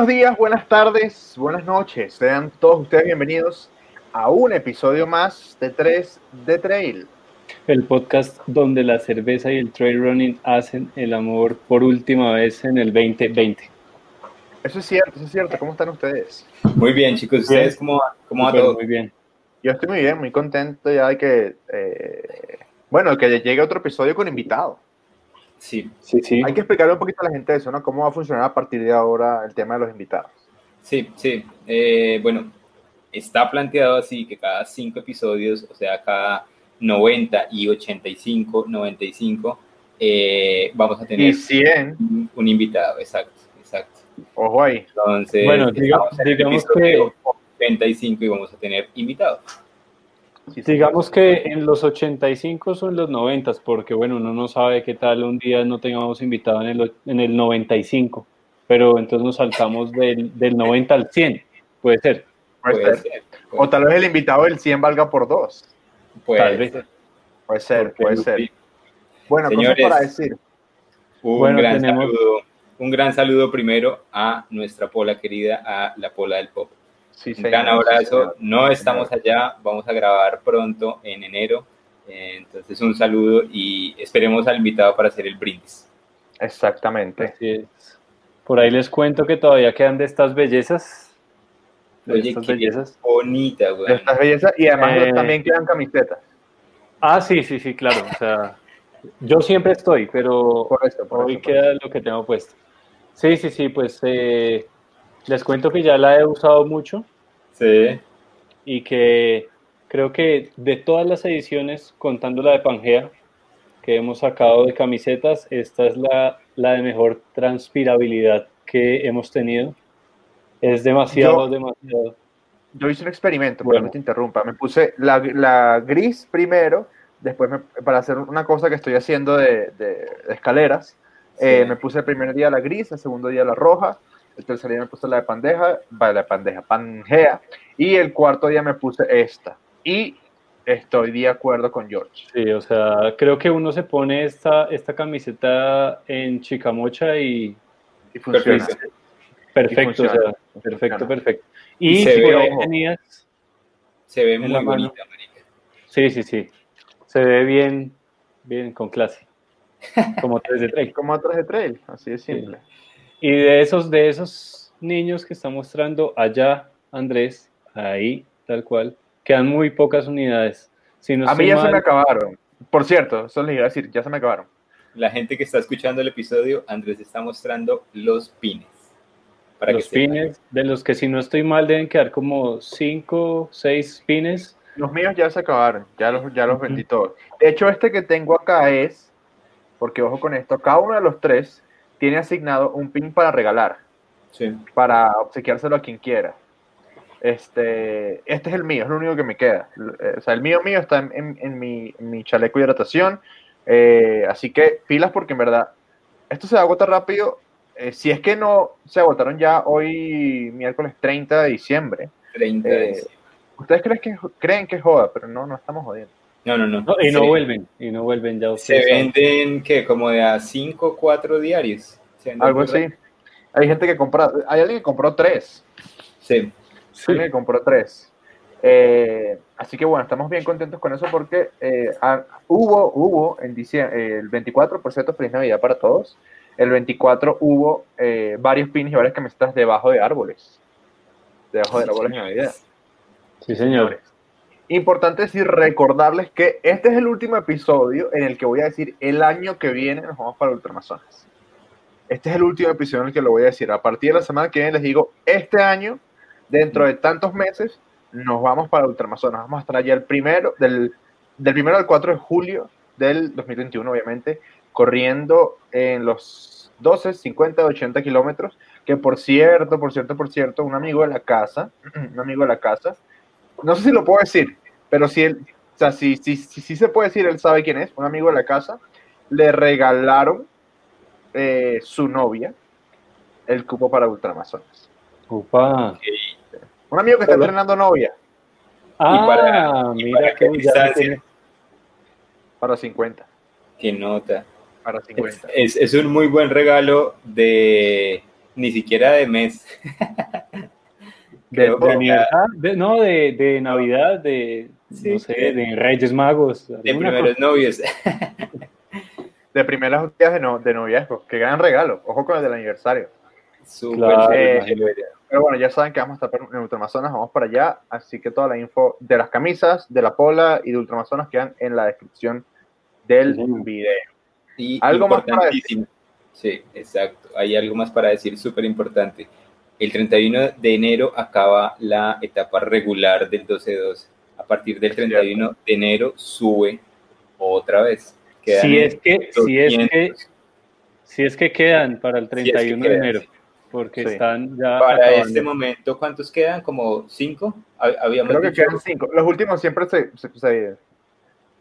Buenos días, buenas tardes, buenas noches. Sean todos ustedes bienvenidos a un episodio más de 3 de Trail. El podcast donde la cerveza y el trail running hacen el amor por última vez en el 2020. Eso es cierto, eso es cierto. ¿Cómo están ustedes? Muy bien, chicos. ¿Ustedes cómo, cómo va todo? Muy bien. Yo estoy muy bien, muy contento ya de que, eh, bueno, que llegue otro episodio con invitado. Sí, Sí, sí. Hay que explicarle un poquito a la gente eso, ¿no? ¿Cómo va a funcionar a partir de ahora el tema de los invitados? sí, sí. Eh, bueno, está planteado así que cada cinco episodios, o sea, cada 90 y 85, 95, eh, vamos a Y tener 100, un, un invitado, exacto, exacto. ojo ahí. Entonces, Bueno, diga- estamos en el digamos episodio 85 y vamos a tener invitados. Sí, sí. Digamos que en los 85 son los 90, porque bueno, uno no sabe qué tal un día no tengamos invitado en el, o- en el 95, pero entonces nos saltamos del, del 90 al 100, puede ser. Puede Puede ser. O tal vez el invitado del 100 valga por dos. puede tal vez. ser. Puede ser, Porque puede ser. sí. Bueno, Señores. cosas para decir. Un Bueno, gran tenemos- saludo, un gran saludo primero a nuestra Pola querida, a la Pola del Pop. Sí, Un gran abrazo. No estamos allá, vamos a grabar pronto en enero. Eh, Entonces, un saludo y esperemos al invitado para hacer el brindis. Exactamente. Así es. Por ahí les cuento que todavía quedan de estas bellezas. De Oye, estas qué bellezas. bonita, güey. Estas bellezas. Y además Eh. también quedan camisetas. Ah, sí, sí, sí, claro. O sea, yo siempre estoy, pero Por eso, por hoy eso, por queda lo que tengo puesto. Sí, sí, sí, pues eh, les cuento que ya la he usado mucho Sí. y que creo que de todas las ediciones, contando la de Pangea, que hemos sacado de camisetas, esta es la, la de mejor transpirabilidad que hemos tenido. Es demasiado, Yo- demasiado. Yo hice un experimento, Bueno. que te interrumpa. Me puse la, la gris primero, después me- para hacer una cosa que estoy haciendo de, de- de escaleras. eh, me puse el primer día la gris, el segundo día la roja, el tercer día me puse la de pandeja, va, la de pandeja, pangea, y el cuarto día me puse esta. Y estoy de acuerdo con George. Sí, o sea, creo que uno se pone esta, esta camiseta en chicamocha y Y funciona. Perfecto. perfecto, o funciona, sea, perfecto, funciona. perfecto. Y Y se si ve, tenías, Se ve muy bonita, marica. sí, sí, sí, se ve bien, bien con clase, como 3 de 3. Como atrás de trail, así de simple. Y de esos, de esos niños que está mostrando allá, Andrés, ahí, tal cual, quedan muy pocas unidades. Si no A mí ya se me acabaron. Por cierto, eso les iba a decir, ya se me acabaron. La gente que está escuchando el episodio, Andrés está mostrando los pines. Para los que pines, de los que si no estoy mal deben quedar como 5, 6 pines. Los míos ya se acabaron, ya los, ya los vendí todos. De hecho, este que tengo acá es, porque ojo con esto, cada uno de los tres tiene asignado un pin para regalar, Sí. para obsequiárselo a quien quiera. Este, este es el mío, es lo único que me queda. Eh, O sea, el mío mío está en, en- en mi, en mi chaleco de hidratación. Eh, así que pilas porque en verdad esto se agota rápido. Eh, si es que no se agotaron ya hoy, miércoles 30 de diciembre. 30 de Eh, diciembre. Ustedes creen que, creen que es joda, pero no, no estamos jodiendo. No, no, no. No, y no Se- vuelven, y no vuelven ya Se ustedes saben. venden, ¿qué? Como de a 5 4 diarios. Se Algo así. Hay gente que compra, hay alguien que compró tres. Sí. Sí. Alguien que compró tres. Eh, así que bueno, estamos bien contentos con eso porque eh, ah, hubo, hubo en diciembre, el 24, por cierto, feliz Navidad para todos. El 24 hubo eh, varios pines y varias camisetas debajo de árboles. Debajo de árboles de Navidad. Sí, señor. Importante decir, recordarles que este es el último episodio en el que voy a decir el año que viene nos vamos para Ultramazonas. Este es el último episodio en el que lo voy a decir. A partir de la semana que viene les digo, este año, dentro de tantos meses, nos vamos para Ultramazonas. Vamos a estar allá el primero, del, del primero al 4 de julio del 2021, obviamente, corriendo en los 12, 50, 80 kilómetros. Que por cierto, por cierto, por cierto, un amigo de la casa, un amigo de la casa, no sé si lo puedo decir, pero si él, o sea, si, si, si, si se puede decir, él sabe quién es, un amigo de la casa, le regalaron eh, su novia el cupo para Ultramazonas. Upa. Un amigo que está Hola. entrenando novia Ah, para- y mira para qué distancia? para 50. Qué nota. Para Es, 50. es- es un muy buen regalo de ni siquiera de mes. De, no, de, de, Navidad, de, no sé, de Reyes Magos. De primeros novios. de primeros días de, no, de noviazgo. Qué gran regalo. Ojo con el del aniversario. Súper. pero bueno, ya saben que vamos a estar en Ultramazonas, vamos para allá. Así que toda la info de las camisas, de la pola y de Ultramazonas quedan en la descripción del video. Y algo más para decir. Sí, exacto. Hay algo más para decir súper importante. El 31 de enero acaba la etapa regular del 12-12. A partir del 31 de enero sube otra vez. si es, que, si, es que, si es que quedan para el 31 de enero, porque están ya. Para este momento, ¿cuántos quedan? ¿Como cinco? Habíamos Creo que quedan cinco. Los últimos siempre se, se,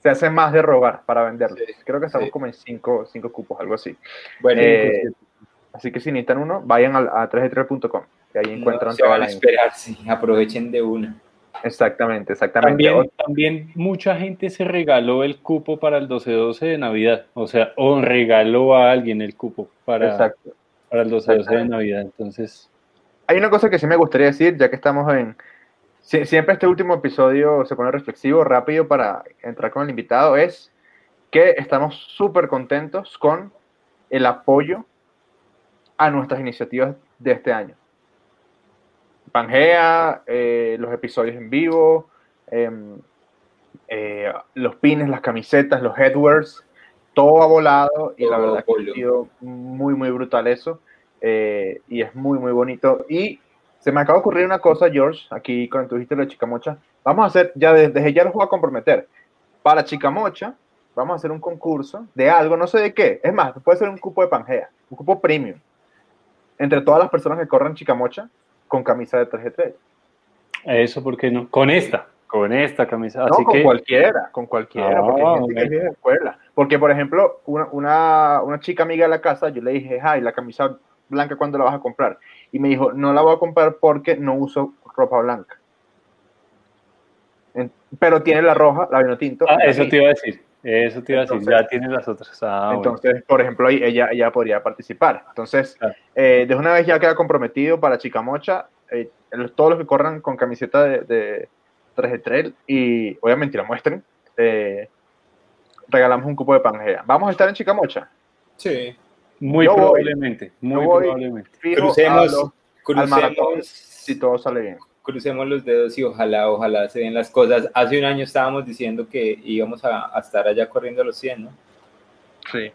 se, hace más de robar para venderlos. Creo que estamos como en cinco, cinco cupos, algo así. Bueno, eh, Así que si necesitan uno, vayan a, a 3 3com y ahí encuentran no, se van a esperar, sí, aprovechen de una. Exactamente, exactamente. También, también, mucha gente se regaló el cupo para el 12-12 de Navidad, o sea, o regaló a alguien el cupo para, para el 12-12 de Navidad, entonces... Hay una cosa que sí me gustaría decir, ya que estamos en... siempre este último episodio se pone reflexivo, rápido para entrar con el invitado, es que estamos súper contentos con el apoyo a nuestras iniciativas de este año. Pangea, eh, los episodios en vivo, em, eh, los pines, las camisetas, los headwears, todo ha volado y la verdad que ha sido muy, muy brutal eso. Eh, y es muy, muy bonito. Y se me acaba de ocurrir una cosa, George, aquí cuando tuviste la Chicamocha. Vamos a hacer, ya desde ya los voy a comprometer. Para Chicamocha, vamos a hacer un concurso de algo, no sé de qué. Es más, puede ser un cupo de Pangea, un cupo premium entre todas las personas que corren Chicamocha con camisa de 3G3. Eso, ¿por qué no? Con esta, con esta camisa. no, con cualquiera, con cualquiera, porque hay gente que de escuela. Porque, por ejemplo, una, una, chica amiga de la casa, yo le dije, ay, la camisa blanca, ¿cuándo la vas a comprar? Y me dijo, no la voy a comprar porque no uso ropa blanca. pero tiene la roja, la vino tinto. Ah, eso te iba a decir. Eso te iba a decir, ya tienes las otras. Ah, entonces, por ejemplo, ella, ella podría participar. Entonces, eh, de una vez ya queda comprometido para Chicamocha, eh, todos los que corran con camiseta de, de 3 Trail y obviamente la muestren, eh, regalamos un cupo de Pangea. ¿Vamos a estar en Chicamocha? Sí. Muy probablemente, muy probablemente. Crucemos, crucemos, si todo sale bien crucemos los dedos y ojalá, ojalá se den las cosas. Hace un año estábamos diciendo que íbamos a, estar allá corriendo a los 100, ¿no? Sí,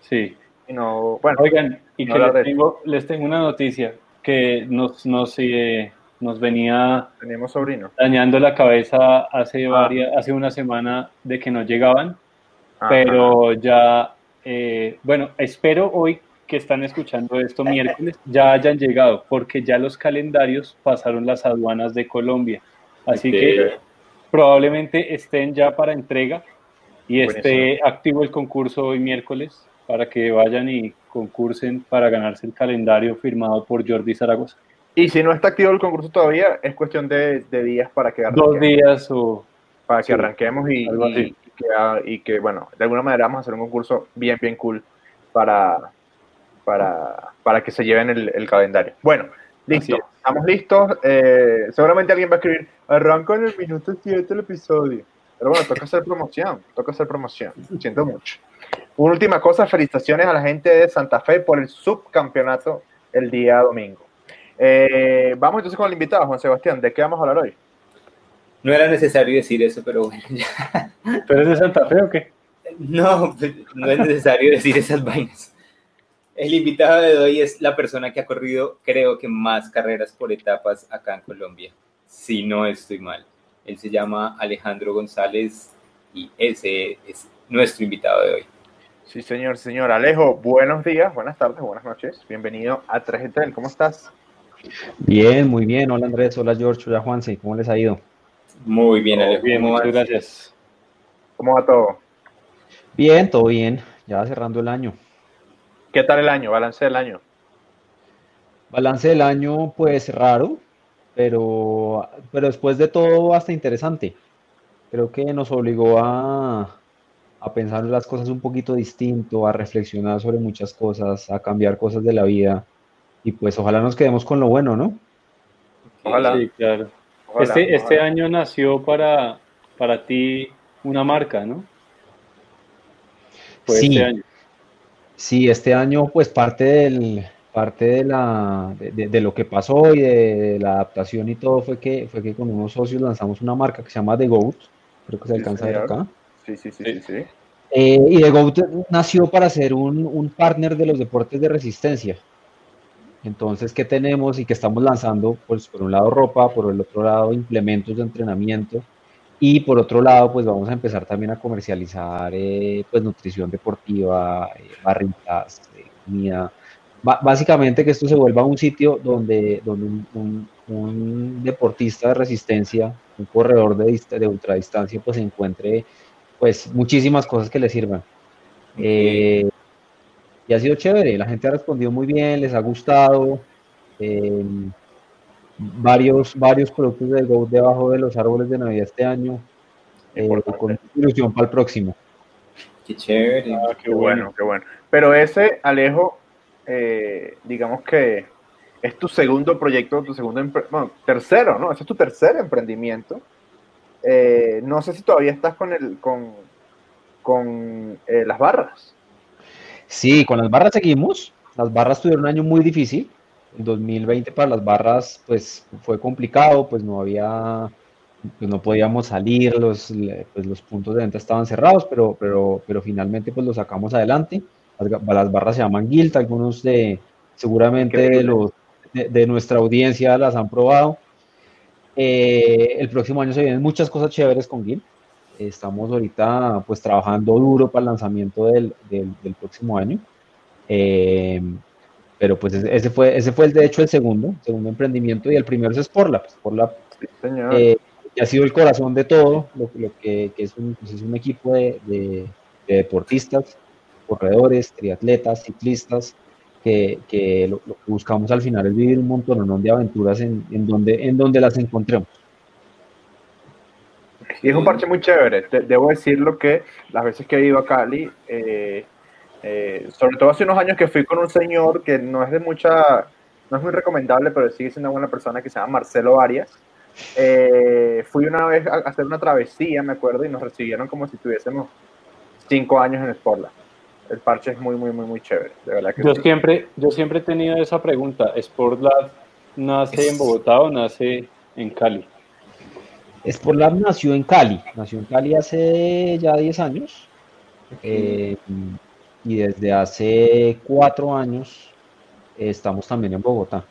sí. no, bueno, Oigan, y que les, tengo, les tengo una noticia que nos, nos, eh, nos venía Teníamos sobrino. dañando la cabeza hace, ah. varias, hace una semana de que no llegaban, pero ya, eh, bueno, espero hoy que están escuchando esto miércoles ya hayan llegado, porque ya los calendarios pasaron las aduanas de Colombia. Así que probablemente estén ya para entrega y esté activo el concurso hoy miércoles para que vayan y concursen para ganarse el calendario firmado por Jordi Zaragoza. Y si no está activo el concurso todavía, es cuestión de, días para que arranquemos. Dos días o... Para que arranquemos y, y, que, y, que, bueno, de alguna manera vamos a hacer un concurso bien, bien cool para, para, para que se lleven el, calendario. Bueno, listo, estamos listos. Eh, seguramente alguien va a escribir, arranco en el minuto 7 el episodio. Pero bueno, toca hacer promoción, toca hacer promoción. Siento mucho. Una última cosa, felicitaciones a la gente de Santa Fe por el subcampeonato el día domingo. Eh, vamos entonces con el invitado, Juan Sebastián. ¿De qué vamos a hablar hoy? No era necesario decir eso, pero bueno, ya. ¿Pero es de Santa Fe o qué? No, pues, no es necesario decir esas vainas. El invitado de hoy es la persona que ha corrido, creo que más carreras por etapas acá en Colombia, si no estoy mal. Él se llama Alejandro González y ese es nuestro invitado de hoy. Sí, señor, señor Alejo, buenos días, buenas tardes, buenas noches. Bienvenido a 3 ¿Cómo estás? Bien, muy bien. Hola Andrés, hola George, hola Juanse. ¿Cómo les ha ido? Muy bien, Alejo. Bien, muchas gracias. ¿Cómo va todo? Bien, todo bien. Ya cerrando el año. ¿Qué tal el año? Balance del año. Balance del año, pues raro, pero, pero después de todo hasta interesante. Creo que nos obligó a, a pensar las cosas un poquito distinto, a reflexionar sobre muchas cosas, a cambiar cosas de la vida. y pues ojalá nos quedemos con lo bueno, ¿no? Ojalá. Sí, claro. Ojalá, este, este año nació para, para ti una marca, ¿no? Fue Sí. este año. Sí, este año pues parte del parte de la de, de- de lo que pasó y de la adaptación y todo fue que fue que con unos socios lanzamos una marca que se llama The Goat, creo que se Sí, alcanza a ver acá. Sí, sí, sí, sí, sí. Eh, y The Goat nació para ser un, un partner de los deportes de resistencia. Entonces, ¿qué tenemos y que estamos lanzando? Pues por un lado ropa, por el otro lado implementos de entrenamiento y por otro lado, pues vamos a empezar también a comercializar eh, pues nutrición deportiva, eh, barritas, eh, comida. Ba- básicamente que esto se vuelva un sitio donde, donde un, un- un deportista de resistencia, un corredor de, de ultradistancia, pues encuentre pues muchísimas cosas que le sirvan. Eh, y ha sido chévere, la gente ha respondido muy bien, les ha gustado. Varios, varios productos de Go debajo de los árboles de Navidad este año, eh, con ilusión para el próximo. Qué chévere. Ah, Qué bueno, qué bueno. Pero ese, Alejo, eh, digamos que es tu segundo proyecto, tu segundo, bueno, tercero, ¿no? Ese es tu tercer emprendimiento. Eh, no sé si todavía estás con el, con, con eh, las barras. Sí, con las barras seguimos. Las barras tuvieron un año muy difícil. El 2020 para las barras, pues fue complicado, pues no había, pues no podíamos salir, los, pues, los puntos de venta estaban cerrados, pero, pero, pero finalmente pues lo sacamos adelante. Las, las barras se llaman Guilt, algunos de, seguramente de, los, de, de nuestra audiencia las han probado. Eh, el próximo año se vienen muchas cosas chéveres con Guild. Estamos ahorita pues trabajando duro para el lanzamiento del, del- del próximo año. Eh, pero pues ese, fue, ese fue el, de hecho el segundo, segundo emprendimiento y el primero es Sporlab. Sporlab Sí, señor. eh, que ha sido el corazón de todo, lo, lo que, que es, un, pues, es un equipo de, de- de deportistas, corredores, triatletas, ciclistas, que, que lo, lo que buscamos al final es vivir un montón de aventuras en, en donde, en donde las encontremos. Y es un parche muy chévere. Te- debo decirlo que las veces que he ido a Cali, eh, eh, sobre todo hace unos años que fui con un señor que no es de mucha, no es muy recomendable, pero sigue siendo una buena persona que se llama Marcelo Arias. Eh, fui una vez a hacer una travesía, me acuerdo, y nos recibieron como si tuviésemos cinco años en Sportland. El parche es muy, muy, muy, muy chévere. De verdad que Yo sí. siempre, yo siempre he tenido esa pregunta. ¿Sportlab nace en Bogotá o nace en Cali? Sportlab nació en Cali, nació en Cali hace ya 10 años. eh, y desde hace cuatro años estamos también en Bogotá.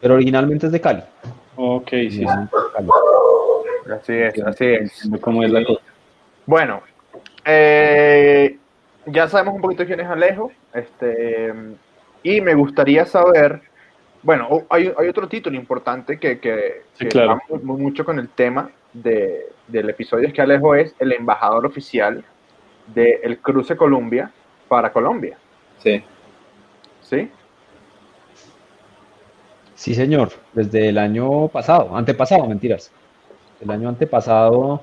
Pero originalmente es de Cali. Ok, sí, sí. originalmente es de Cali. Así es, así es. ¿Cómo es la cosa? Bueno, eh, ya sabemos un poquito quién es Alejo, este, y me gustaría saber, bueno, hay, hay otro título importante que, que, Sí, que claro. va muy- muy mucho con el tema de, del episodio, es que Alejo es el embajador oficial del Cruce Colombia para Colombia, Sí. ¿sí? Sí, señor, desde el año pasado, antepasado, mentiras. El año antepasado,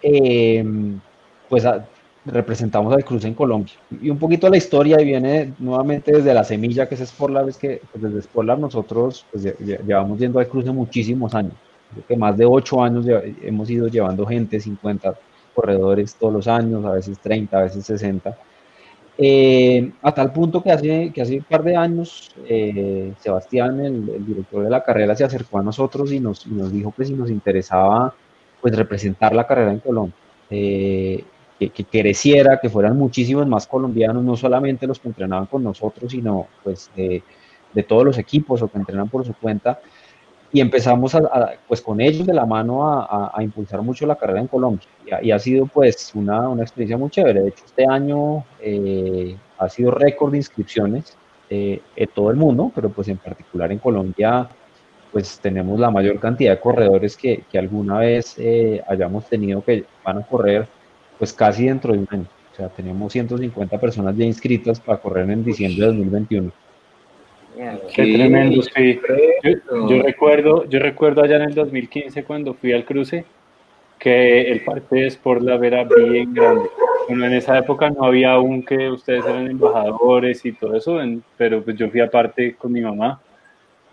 eh, pues a- representamos al cruce en Colombia. Y un poquito la historia viene nuevamente desde la semilla que es Sportlab, es que pues, desde Sportlab nosotros pues, lle- lle- llevamos yendo al cruce muchísimos años. Creo que más de ocho años hemos ido llevando gente, 50 corredores todos los años, a veces 30, a veces 60. Eh, a tal punto que hace, que hace un par de años, eh, Sebastián, el, director de la carrera, se acercó a nosotros y nos, y nos dijo que si nos interesaba pues, representar la carrera en Colombia, eh, que, que creciera, que fueran muchísimos más colombianos, no solamente los que entrenaban con nosotros, sino pues de todos los equipos o que entrenan por su cuenta. Y empezamos a, a, pues con ellos de la mano a, a, impulsar mucho la carrera en Colombia. Y ha, y ha sido pues una, una, experiencia muy chévere. De hecho, este año eh, ha sido récord de inscripciones eh, en todo el mundo, pero pues en particular en Colombia pues tenemos la mayor cantidad de corredores que, que alguna vez eh, hayamos tenido que van a correr pues casi dentro de un año. O sea, tenemos 150 personas ya inscritas para correr en diciembre de 2021. Qué tremendo, sí. Yo, yo, recuerdo, yo recuerdo allá en el 2015 cuando fui al cruce que el parque de Sportlab era bien grande, Bueno, en esa época no había aún que ustedes eran embajadores y todo eso, pero pues yo fui aparte con mi mamá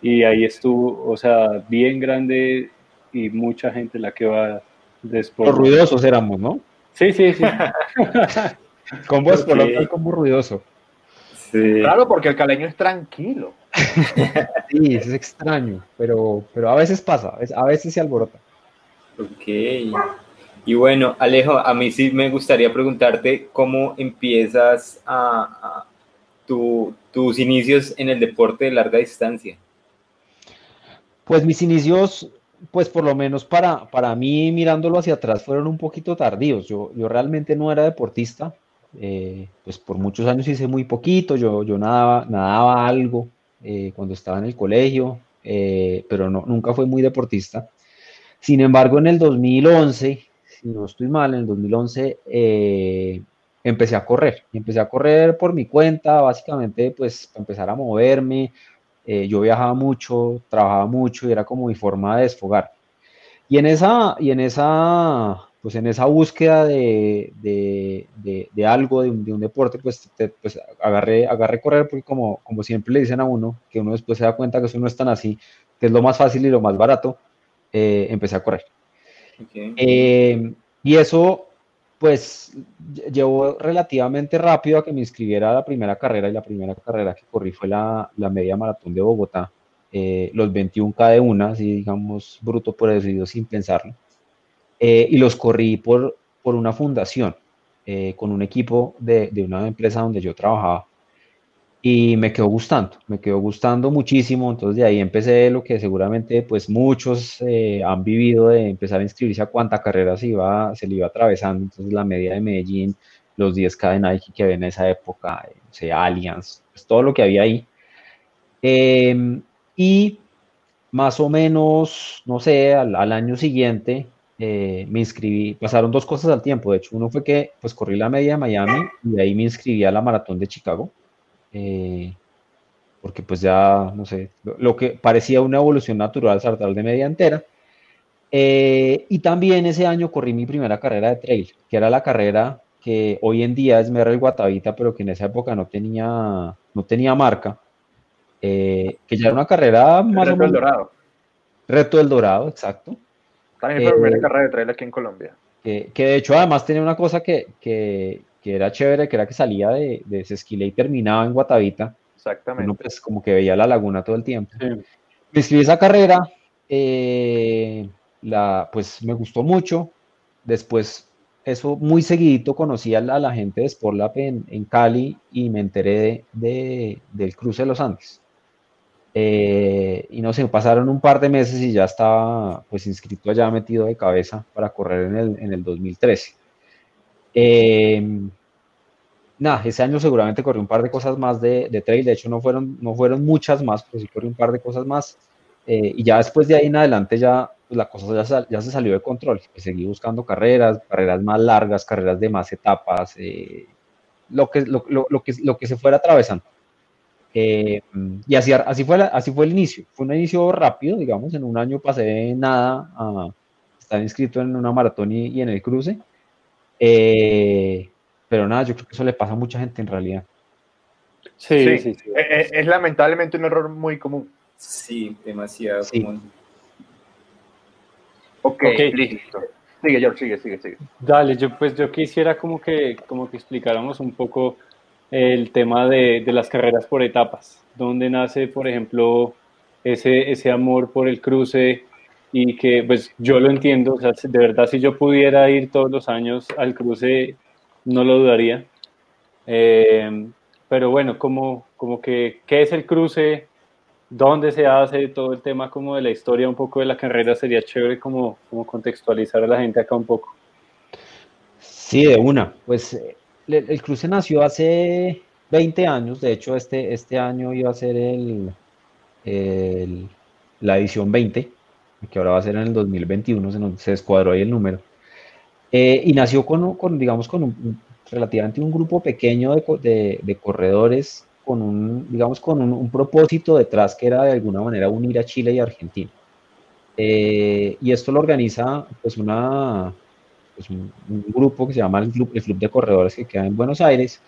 y ahí estuvo, o sea, bien grande y mucha gente la que va después. Los ruidosos éramos, ¿no? Sí, sí, sí. con vos okay. como ruidoso. Sí. Claro, porque el caleño es tranquilo. sí, es extraño, pero, pero a veces pasa, a veces se alborota. Ok. Y bueno, Alejo, a mí sí me gustaría preguntarte cómo empiezas a, tus inicios en el deporte de larga distancia. Pues mis inicios, pues por lo menos para, para mí mirándolo hacia atrás, fueron un poquito tardíos. Yo, yo realmente no era deportista, eh, pues por muchos años hice muy poquito, yo, yo nadaba, nadaba algo eh, cuando estaba en el colegio, eh, pero no, nunca fue muy deportista. Sin embargo, en el 2011, si no estoy mal, en el 2011 empecé a correr. Empecé a correr por mi cuenta, básicamente, pues para empezar a moverme, yo viajaba mucho, trabajaba mucho y era como mi forma de desfogar. Y en esa, y en esa, pues en esa búsqueda de, de, de, algo, de un, de un, deporte, pues, pues agarré, agarré correr porque como, como siempre le dicen a uno, que uno después se da cuenta que eso no es tan así, que es lo más fácil y lo más barato, eh, empecé a correr. Eh, y eso pues llevó relativamente rápido a que me inscribiera a la primera carrera y la primera carrera que corrí fue la, media maratón de Bogotá, eh, los 21K de una, así digamos, bruto por decidido sin pensarlo. Eh, y los corrí por, por una fundación, eh, con un equipo de, de, una empresa donde yo trabajaba. Y me quedó gustando, me quedó gustando muchísimo, entonces de ahí empecé lo que seguramente pues muchos eh, han vivido de empezar a inscribirse a cuánta carrera se, iba, se le iba atravesando, entonces la media de Medellín, los 10K de Nike que había en esa época, eh, o sea, Allianz, pues todo lo que había ahí. Em, y más o menos, no sé, al, al año siguiente eh, me inscribí, pasaron dos cosas al tiempo, de hecho uno fue que pues corrí la media de Miami y de ahí me inscribí a la maratón de Chicago eh, porque pues ya, no sé, lo, que parecía una evolución natural saltar de media entera. Eh, y también ese año corrí mi primera carrera de trail, que era la carrera que hoy en día es Merrell Guatavita, pero que en esa época no tenía, no tenía marca, eh, que ya era una carrera más Reto del Dorado. Reto del Dorado, exacto. También fue la primera carrera de trail aquí en Colombia. Que, que, de hecho además tenía una cosa que, que, que era chévere, que era que salía de, de Sesquila y terminaba en Guatavita. Exactamente. Uno pues como que veía la laguna todo el tiempo. Me inscribí esa carrera, eh, la, pues me gustó mucho. Después, eso muy seguidito conocí a la, gente de Sportlap en, en, Cali y me enteré de, del cruce de los Andes. Eh, y no sé, pasaron un par de meses y ya estaba pues inscrito allá metido de cabeza para correr en el, en el 2013. Eh, nada, ese año seguramente corrí un par de cosas más de, de trail, de hecho no fueron, no fueron muchas más, pero sí corrí un par de cosas más. Eh, y ya después de ahí en adelante ya pues la cosa ya, ya, se salió de control. Pues seguí buscando carreras, carreras más largas, carreras de más etapas, eh, lo, que, lo, lo, lo, que, lo que se fuera atravesando. Eh, y así, así, fue así fue el inicio. Fue un inicio rápido, digamos, en un año pasé nada a estar inscrito en una maratón y, y en el cruce. Eh, pero nada, yo creo que eso le pasa a mucha gente en realidad. Sí, sí, sí. Es, lamentablemente un error muy común. Sí, demasiado común. Ok, listo. Sigue, George, sigue, sigue, sigue. Dale, yo pues yo quisiera como que, como que explicáramos un poco el tema de, de las carreras por etapas. ¿Dónde nace, por ejemplo, ese, ese amor por el cruce? Y que pues yo lo entiendo, o sea, de verdad si yo pudiera ir todos los años al cruce no lo dudaría. Eh, pero bueno, como, como que, ¿qué es el cruce? ¿Dónde se hace? Todo el tema como de la historia, un poco de la carrera, sería chévere como, como contextualizar a la gente acá un poco. Sí, de una. Pues el, cruce nació hace 20 años, de hecho este, este año iba a ser el, la edición 20, que ahora va a ser en el 2021, se, nos, se descuadró ahí el número. Eh, y nació con, con, digamos, con un, relativamente un grupo pequeño de, de, corredores, con un, digamos, con un, propósito detrás que era de alguna manera unir a Chile y Argentina. Eh, y esto lo organiza pues una, pues, un, grupo que se llama el Club, de Corredores que queda en Buenos Aires,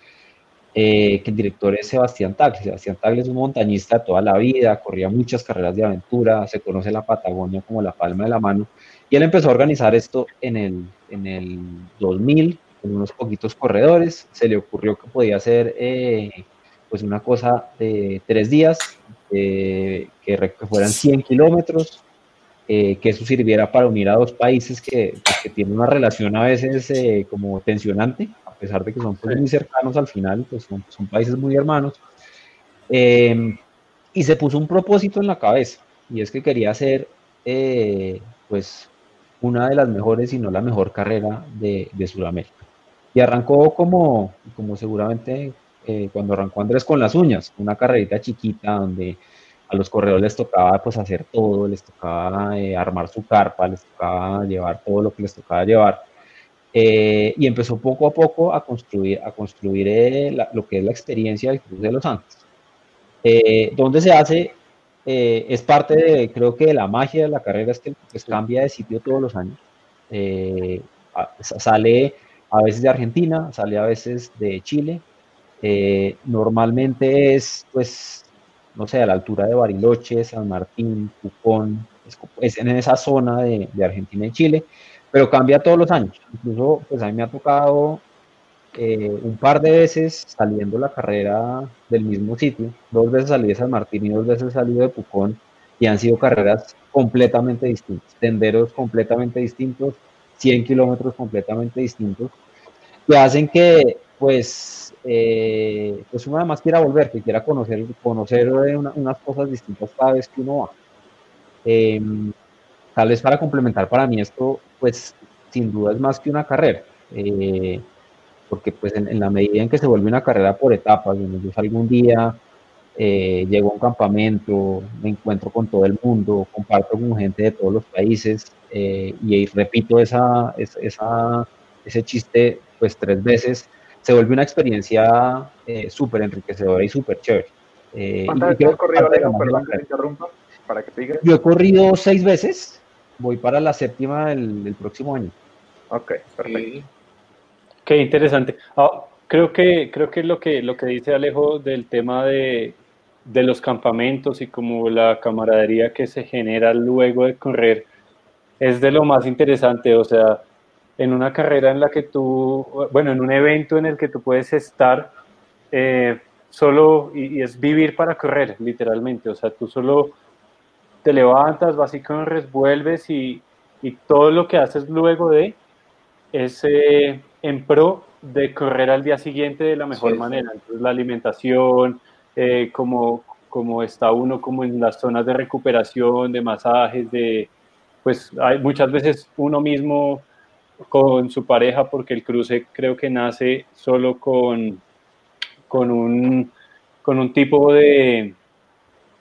eh, que el director es Sebastián Tagle. Sebastián Tagle es un montañista de toda la vida, corría muchas carreras de aventura, se conoce la Patagonia como la palma de la mano, y él empezó a organizar esto en el, en el 2000 con unos poquitos corredores, se le ocurrió que podía ser eh, pues una cosa de tres días, eh, que, fueran 100 kilómetros, eh, que eso sirviera para unir a dos países que, pues, que tienen una relación a veces como tensionante, a pesar de que son pues, muy cercanos al final, pues son, son países muy hermanos. y se puso un propósito en la cabeza, y es que quería hacer pues una de las mejores, y no la mejor carrera de, de Sudamérica. Y arrancó como, como seguramente eh, cuando arrancó Andrés con las uñas, una carrerita chiquita donde a los corredores les tocaba pues hacer todo, les tocaba eh, armar su carpa, les tocaba llevar todo lo que les tocaba llevar. Eh, y empezó poco a poco a construir, a construir lo que es la experiencia del Cruz de los Andes. donde se hace, es parte de, creo que de la magia de la carrera, es que pues, cambia de sitio todos los años. sale a veces de Argentina, sale a veces de Chile. Eh, normalmente es, pues, no sé, a la altura de Bariloche, San Martín, Pucón, es, en esa zona de, Argentina y Chile, pero cambia todos los años. Incluso, pues a mí me ha tocado eh, un par de veces saliendo la carrera del mismo sitio. Dos veces salí de San Martín y dos veces salí de Pucón y han sido carreras completamente distintas, tenderos completamente distintos, 100 kilómetros completamente distintos, que hacen que, pues, eh, pues uno además quiera volver, que quiera conocer, conocer unas cosas distintas cada vez que uno va. Em, tal vez para complementar para mí esto, pues, sin duda es más que una carrera. Eh, porque pues en, la medida en que se vuelve una carrera por etapas, donde yo salgo un día, eh, llego a un campamento, me encuentro con todo el mundo, comparto con gente de todos los países y repito esa, esa, ese chiste pues tres veces, se vuelve una experiencia eh, súper enriquecedora y súper chévere. Eh, ¿Cuántas veces has corrido, Perdón que te interrumpa, para que te Yo he corrido seis veces, voy para la séptima del, próximo año. Ok, perfecto. Qué interesante. Ah, creo que creo que lo que lo que dice Alejo del tema de, de los campamentos y como la camaradería que se genera luego de correr es de lo más interesante. O sea, en una carrera en la que tú, bueno, en un evento en el que tú puedes estar eh, solo y, es vivir para correr, literalmente. O sea, tú solo te levantas, vas y corres, vuelves y, y todo lo que haces luego de es eh, en pro de correr al día siguiente de la mejor manera. Entonces, la alimentación, eh, como, como está uno como en las zonas de recuperación, de masajes, de, pues hay, muchas veces uno mismo con su pareja porque el cruce creo que nace solo con, con, un, con un tipo de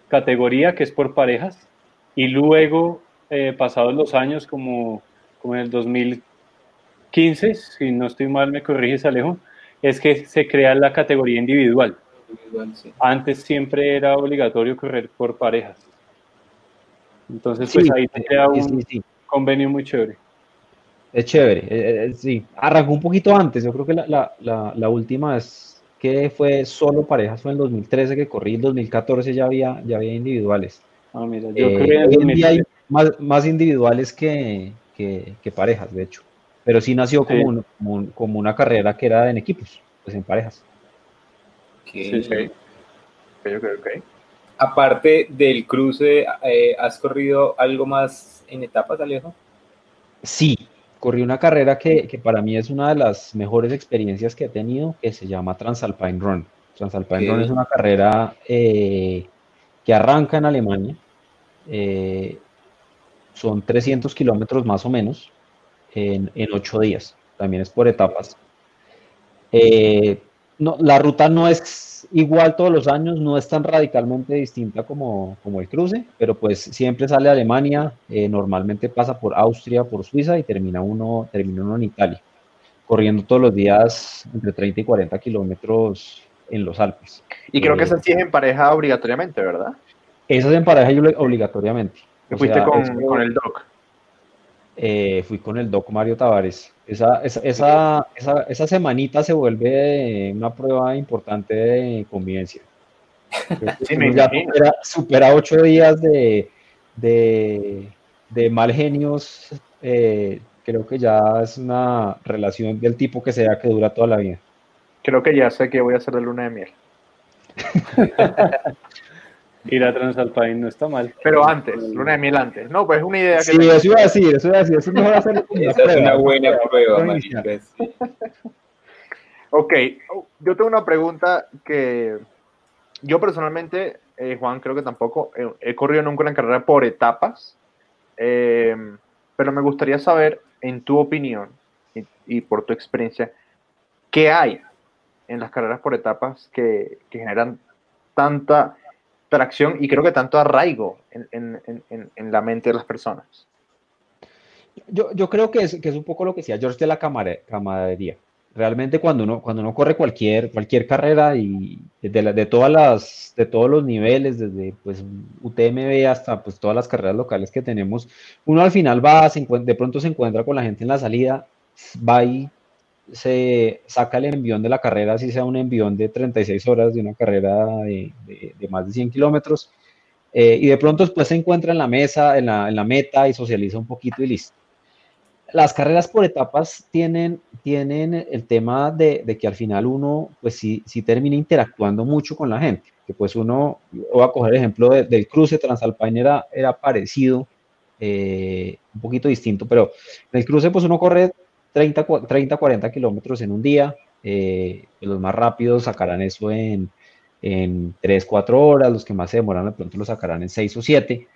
categoría que es por parejas y luego eh, pasados los años como, como en el 2015, si no estoy mal me corriges Alejo, es que se crea la categoría individual. Antes siempre era obligatorio correr por parejas. Entonces, pues ahí se crea un convenio muy chévere. Es chévere, eh, eh, sí. Arrancó un poquito antes, yo creo que la, la, la, última vez que fue solo parejas fue en 2013 que corrí, en 2014 ya había, ya había individuales. Ah, mira, yo eh, creo que hay más, más individuales que, que, que, parejas, de hecho. Pero sí nació como, como, como, una carrera que era en equipos, pues en parejas. Sí, sí. Okay, okay, Aparte del cruce, ¿has corrido algo más en etapas, Alejo? Sí, corrí una carrera que, para mí es una de las mejores experiencias que he tenido, que se llama Transalpine Run. Transalpine Run es una carrera eh, que arranca en Alemania. Eh, son 300 kilómetros más o menos en, en 8 días. También es por etapas. Eh, no, la ruta no es igual todos los años, no es tan radicalmente distinta como, como el cruce, pero pues siempre sale a Alemania, eh, normalmente pasa por Austria, por Suiza y termina uno, termina uno en Italia, corriendo todos los días entre 30 y 40 kilómetros en los Alpes. Y creo que esa sí es en pareja obligatoriamente, ¿verdad? Esa es en pareja obligatoriamente. fuiste con, con, el doc? Eh, fui con el Doc Mario Tavares. Esa, esa, esa, esa, esa semanita se vuelve una prueba importante de convivencia. Sí, ya supera, supera ocho días de, de, de mal genios. eh, creo que ya es una relación del tipo que sea que dura toda la vida. Creo que ya sé que voy a hacer de luna de miel. Ir a Transalpine no está mal. Pero antes, luna de miel antes. No, pues es una idea que Sí, tengo. eso iba a decir, eso iba a decir. Eso es mejor hacerlo como Esa es una buena prueba, maricas. Ok, yo tengo una pregunta que yo personalmente, eh, Juan, creo que tampoco eh, he corrido nunca una carrera por etapas, eh, pero me gustaría saber, en tu opinión y, y por tu experiencia, ¿qué hay en las carreras por etapas que, que generan tanta tracción y creo que tanto arraigo en, en- en- en- la mente de las personas? Yo, yo creo que es, que es un poco lo que decía George de la camaradería. Realmente cuando uno, cuando uno corre cualquier, cualquier carrera y de, la- de, todas las, de todos los niveles, desde pues, UTMB hasta pues, todas las carreras locales que tenemos, uno al final va, de pronto se encuentra con la gente en la salida, va y se saca el envión de la carrera, así sea un envión de 36 horas de una carrera de, de- más de 100 kilómetros, eh, y de pronto después se encuentra en la mesa, en la, en la meta y socializa un poquito y listo. Las carreras por etapas tienen, tienen el tema de, de que al final uno, pues sí, sí termina interactuando mucho con la gente, que pues uno, voy a coger el ejemplo de- del cruce Transalpine, era, era parecido, eh, un poquito distinto, pero en el cruce pues uno corre 30, cua- 30 40 kilómetros en un día, eh, los más rápidos sacarán eso en, en 3, 4 horas, los que más se demoran de pronto lo sacarán en 6 o 7.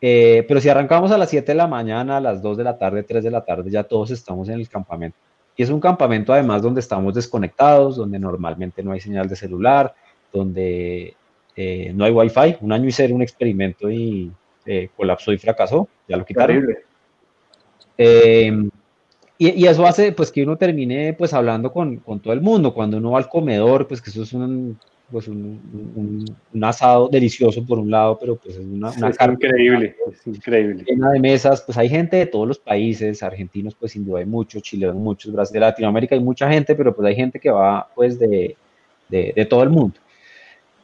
Eh, pero si arrancamos a las 7 de la mañana, a las 2 de la tarde, 3 de la tarde, ya todos estamos en el campamento. Y es un campamento además donde estamos desconectados, donde normalmente no hay señal de celular, donde eh, no hay wifi. Un año hice un experimento y eh, colapsó y fracasó, ya lo quitaron. Terrible. Y, y eso hace pues que uno termine pues hablando con, con todo el mundo. Cuando uno va al comedor, pues que eso es un, pues, un, un- un asado delicioso por un lado, pero pues es una, una es carne increíble, es increíble. llena de mesas, pues hay gente de todos los países, argentinos pues sin duda hay muchos, chilenos muchos, Brasil, de Latinoamérica hay mucha gente, pero pues hay gente que va pues de, de, de todo el mundo.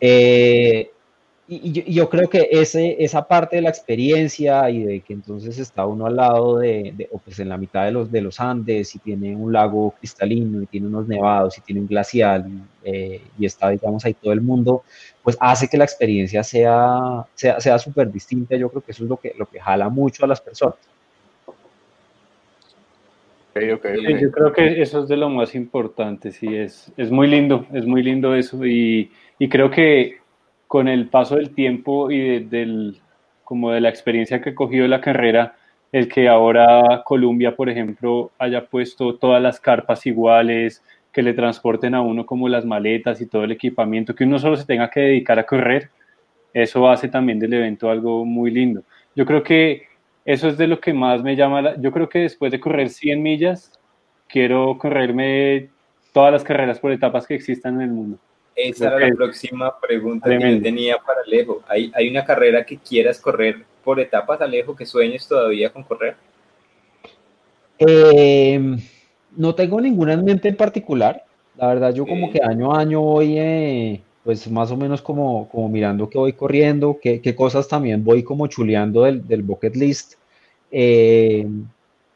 Eh, y, y yo, y yo creo que ese, esa parte de la experiencia y de que entonces está uno al lado de, de- o pues en la mitad de los, de los Andes y tiene un lago cristalino y tiene unos nevados y tiene un glacial y, eh, y está digamos ahí todo el mundo, pues hace que la experiencia sea sea sea súper distinta. Yo creo que eso es lo que, lo que jala mucho a las personas. Ok, ok, Sí, ok. yo creo que eso es de lo más importante, sí, es, es muy lindo, es muy lindo eso y, y creo que con el paso del tiempo y de, del, como de la experiencia que he cogido la carrera, el que ahora Colombia, por ejemplo, haya puesto todas las carpas iguales, que le transporten a uno como las maletas y todo el equipamiento, que uno solo se tenga que dedicar a correr, eso hace también del evento algo muy lindo. Yo creo que eso es de lo que más me llama, la- yo creo que después de correr 100 millas, quiero correrme todas las carreras por etapas que existan en el mundo. Esa era la próxima pregunta que yo tenía para Alejo. ¿Hay, ¿Hay una carrera que quieras correr por etapas, Alejo, que sueñes todavía con correr? Eh, no tengo ninguna en mente en particular. La verdad, yo como que año a año voy, eh, pues más o menos como, como mirando qué voy corriendo, qué, qué cosas también voy como chuleando del, del bucket list. Eh,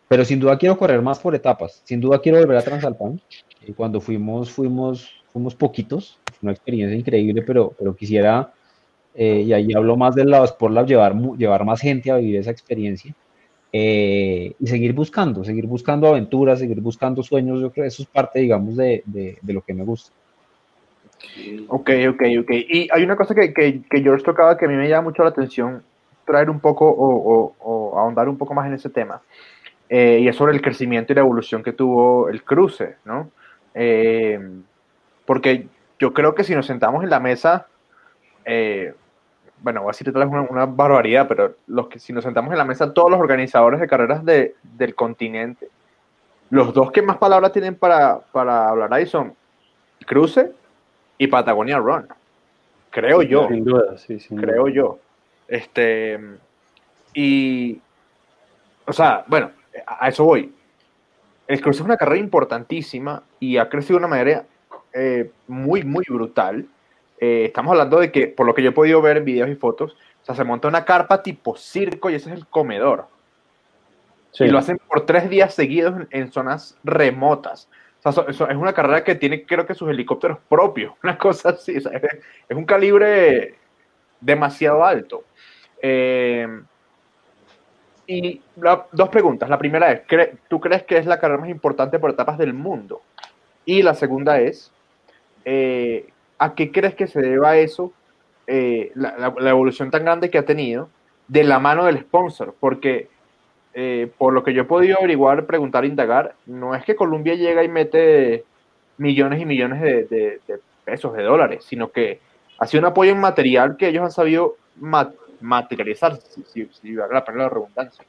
pero sin duda quiero correr más por etapas. Sin duda quiero volver a Transalpán. Eh, cuando fuimos, fuimos, fuimos poquitos. Una experiencia increíble, pero, pero quisiera, eh, y ahí hablo más del lado de Sport Lab, llevar, llevar más gente a vivir esa experiencia. Eh, y seguir buscando, seguir buscando aventuras, seguir buscando sueños, yo creo que eso es parte, digamos, de, de- de lo que me gusta. Ok, ok, ok. Y hay una cosa que, que, que George tocaba que a mí me llama mucho la atención, traer un poco o, o- o ahondar un poco más en ese tema. Eh, y es sobre el crecimiento y la evolución que tuvo el cruce, ¿no? Eh, porque yo creo que si nos sentamos en la mesa, eh, bueno, voy a decir tal vez una, una barbaridad, pero los que si nos sentamos en la mesa, todos los organizadores de carreras de- del continente, los dos que más palabras tienen para, para hablar ahí son Cruce y Patagonia Run. Creo yo, Sin duda, sí, sin creo duda. yo. Este, y, o sea, bueno, a eso voy. El cruce es una carrera importantísima y ha crecido de una manera eh, muy, muy brutal. Eh, estamos hablando de que, por lo que yo he podido ver en videos y fotos, o sea, se monta una carpa tipo circo y ese es el comedor. Y lo hacen por tres días seguidos en, zonas remotas. O sea, es una carrera que tiene, creo que, sus helicópteros propios, una cosa así. es, un calibre demasiado alto. Eh, y dos preguntas. La primera es, ¿tú crees que es la carrera más importante por etapas del mundo? Y la segunda es, eh, ¿a qué crees que se deba eso, eh, la, evolución tan grande que ha tenido de la mano del sponsor? Porque eh, por lo que yo he podido averiguar, preguntar, indagar, no es que Colombia llega y mete millones y millones de, pesos, de dólares, sino que ha sido un apoyo en material que ellos han sabido materializar, si, si, la redundancia.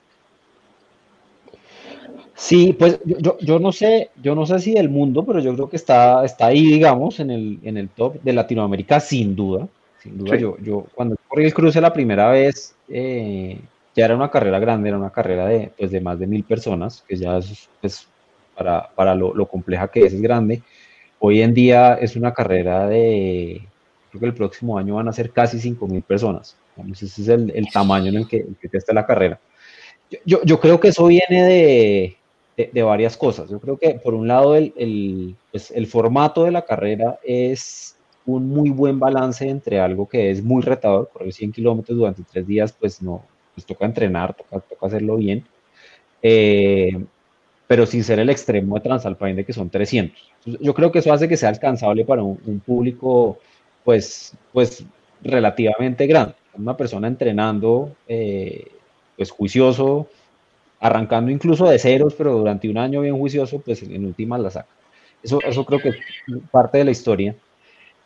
Sí, pues yo, yo, no sé, yo no sé si del mundo, pero yo creo que está, está ahí, digamos, en el, en el top de Latinoamérica, sin duda. Sin duda, yo, yo cuando corrí el cruce la primera vez, eh, ya era una carrera grande, era una carrera de, pues, de más de mil personas, que ya es, pues, para, para lo, lo, compleja que es, es grande. Hoy en día es una carrera de, creo que el próximo año van a ser casi cinco mil personas. ese es el, el, tamaño en el que, el que está la carrera. Yo, yo, creo que eso viene de, de, varias cosas. Yo creo que por un lado el, el, pues formato de la carrera es un muy buen balance entre algo que es muy retador, correr 100 kilómetros durante tres días, pues no, pues toca entrenar, toca, toca hacerlo bien, eh, pero sin ser el extremo de Transalpine que son 300. yo creo que eso hace que sea alcanzable para un, público pues, pues relativamente grande. Una persona entrenando eh, pues juicioso, arrancando incluso de ceros, pero durante un año bien juicioso, pues en últimas la saca. Eso, eso creo que es parte de la historia.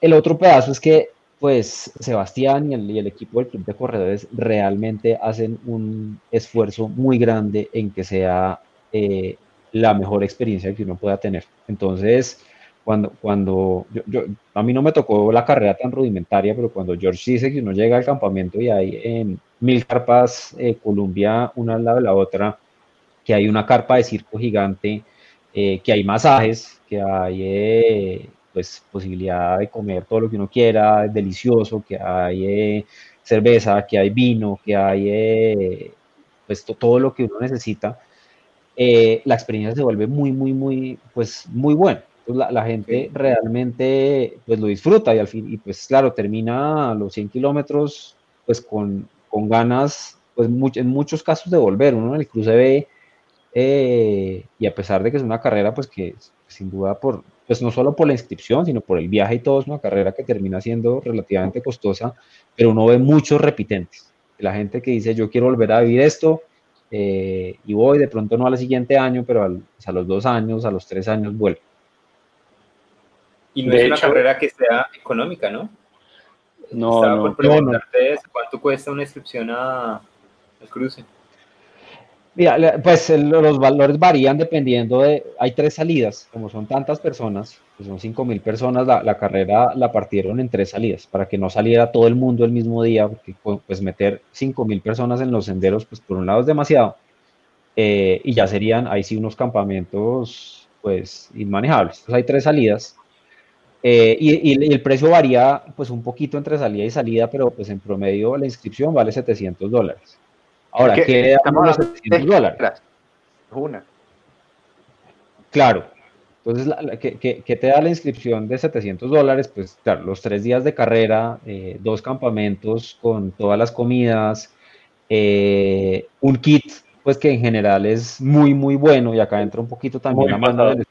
El otro pedazo es que, pues, Sebastián y el, y el equipo del Club de Corredores realmente hacen un esfuerzo muy grande en que sea eh, la mejor experiencia que uno pueda tener. Entonces, cuando, cuando yo, a mí no me tocó la carrera tan rudimentaria, pero cuando George dice que uno llega al campamento y hay en mil carpas eh, Colombia una al lado de la otra, que hay una carpa de circo gigante, eh, que hay masajes, que hay eh, pues posibilidad de comer todo lo que uno quiera, delicioso, que hay eh, cerveza, que hay vino, que hay pues todo lo que uno necesita, la experiencia se vuelve muy, muy, muy, pues muy buena. La, la, gente realmente pues lo disfruta y al fin, y pues claro, termina los 100 kilómetros pues con, con ganas, pues en muchos casos de volver. Uno en el cruce ve eh, y a pesar de que es una carrera, pues que sin duda por, pues no solo por la inscripción, sino por el viaje y todo, es una carrera que termina siendo relativamente costosa, pero uno ve muchos repitentes. La gente que dice, yo quiero volver a vivir esto, eh, y voy, de pronto no al siguiente año, pero pues, a los dos años, a los tres años vuelvo. Y no es una carrera que sea económica, ¿no? No, no, por preguntarte cuánto cuesta una inscripción a, al cruce. Mira, pues los valores varían dependiendo de, hay tres salidas, como son tantas personas, que son cinco mil personas, la, carrera la partieron en tres salidas, para que no saliera todo el mundo el mismo día, porque pues meter cinco mil personas en los senderos, pues por un lado es demasiado, eh, y ya serían, ahí sí, unos campamentos, pues, inmanejables. Entonces hay tres salidas, eh, y, y, el precio varía, pues, un poquito entre salida y salida, pero pues en promedio la inscripción vale 700 dólares. Ahora, ¿qué, ¿qué estamos los 700 dólares? Una. Claro. Entonces, ¿qué, te da la inscripción de 700 dólares? Pues, claro, los tres días de carrera, eh, dos campamentos con todas las comidas, eh, un kit, pues que en general es muy, muy bueno, y acá entra un poquito también la mano del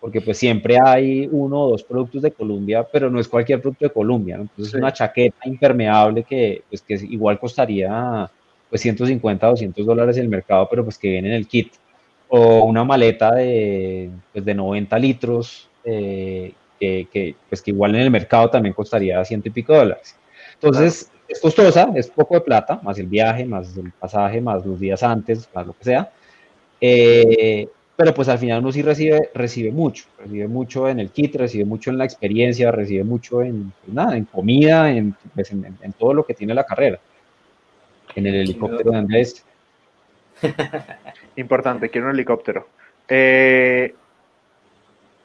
porque pues siempre hay uno o dos productos de Colombia, pero no es cualquier producto de Colombia, entonces es una chaqueta impermeable que, pues, que igual costaría pues 150, 200 dólares en el mercado, pero pues que viene en el kit. O una maleta de, pues de 90 litros, eh, que, pues que igual en el mercado también costaría ciento y pico dólares. Entonces, es costosa, es poco de plata, más el viaje, más el pasaje, más los días antes, más lo que sea. Eh, pero pues al final uno sí recibe, recibe mucho, recibe mucho en el kit, recibe mucho en la experiencia, recibe mucho en, pues nada, en comida, en, pues en, en todo lo que tiene la carrera en el helicóptero de Andrés. Importante, quiero un helicóptero. Eh,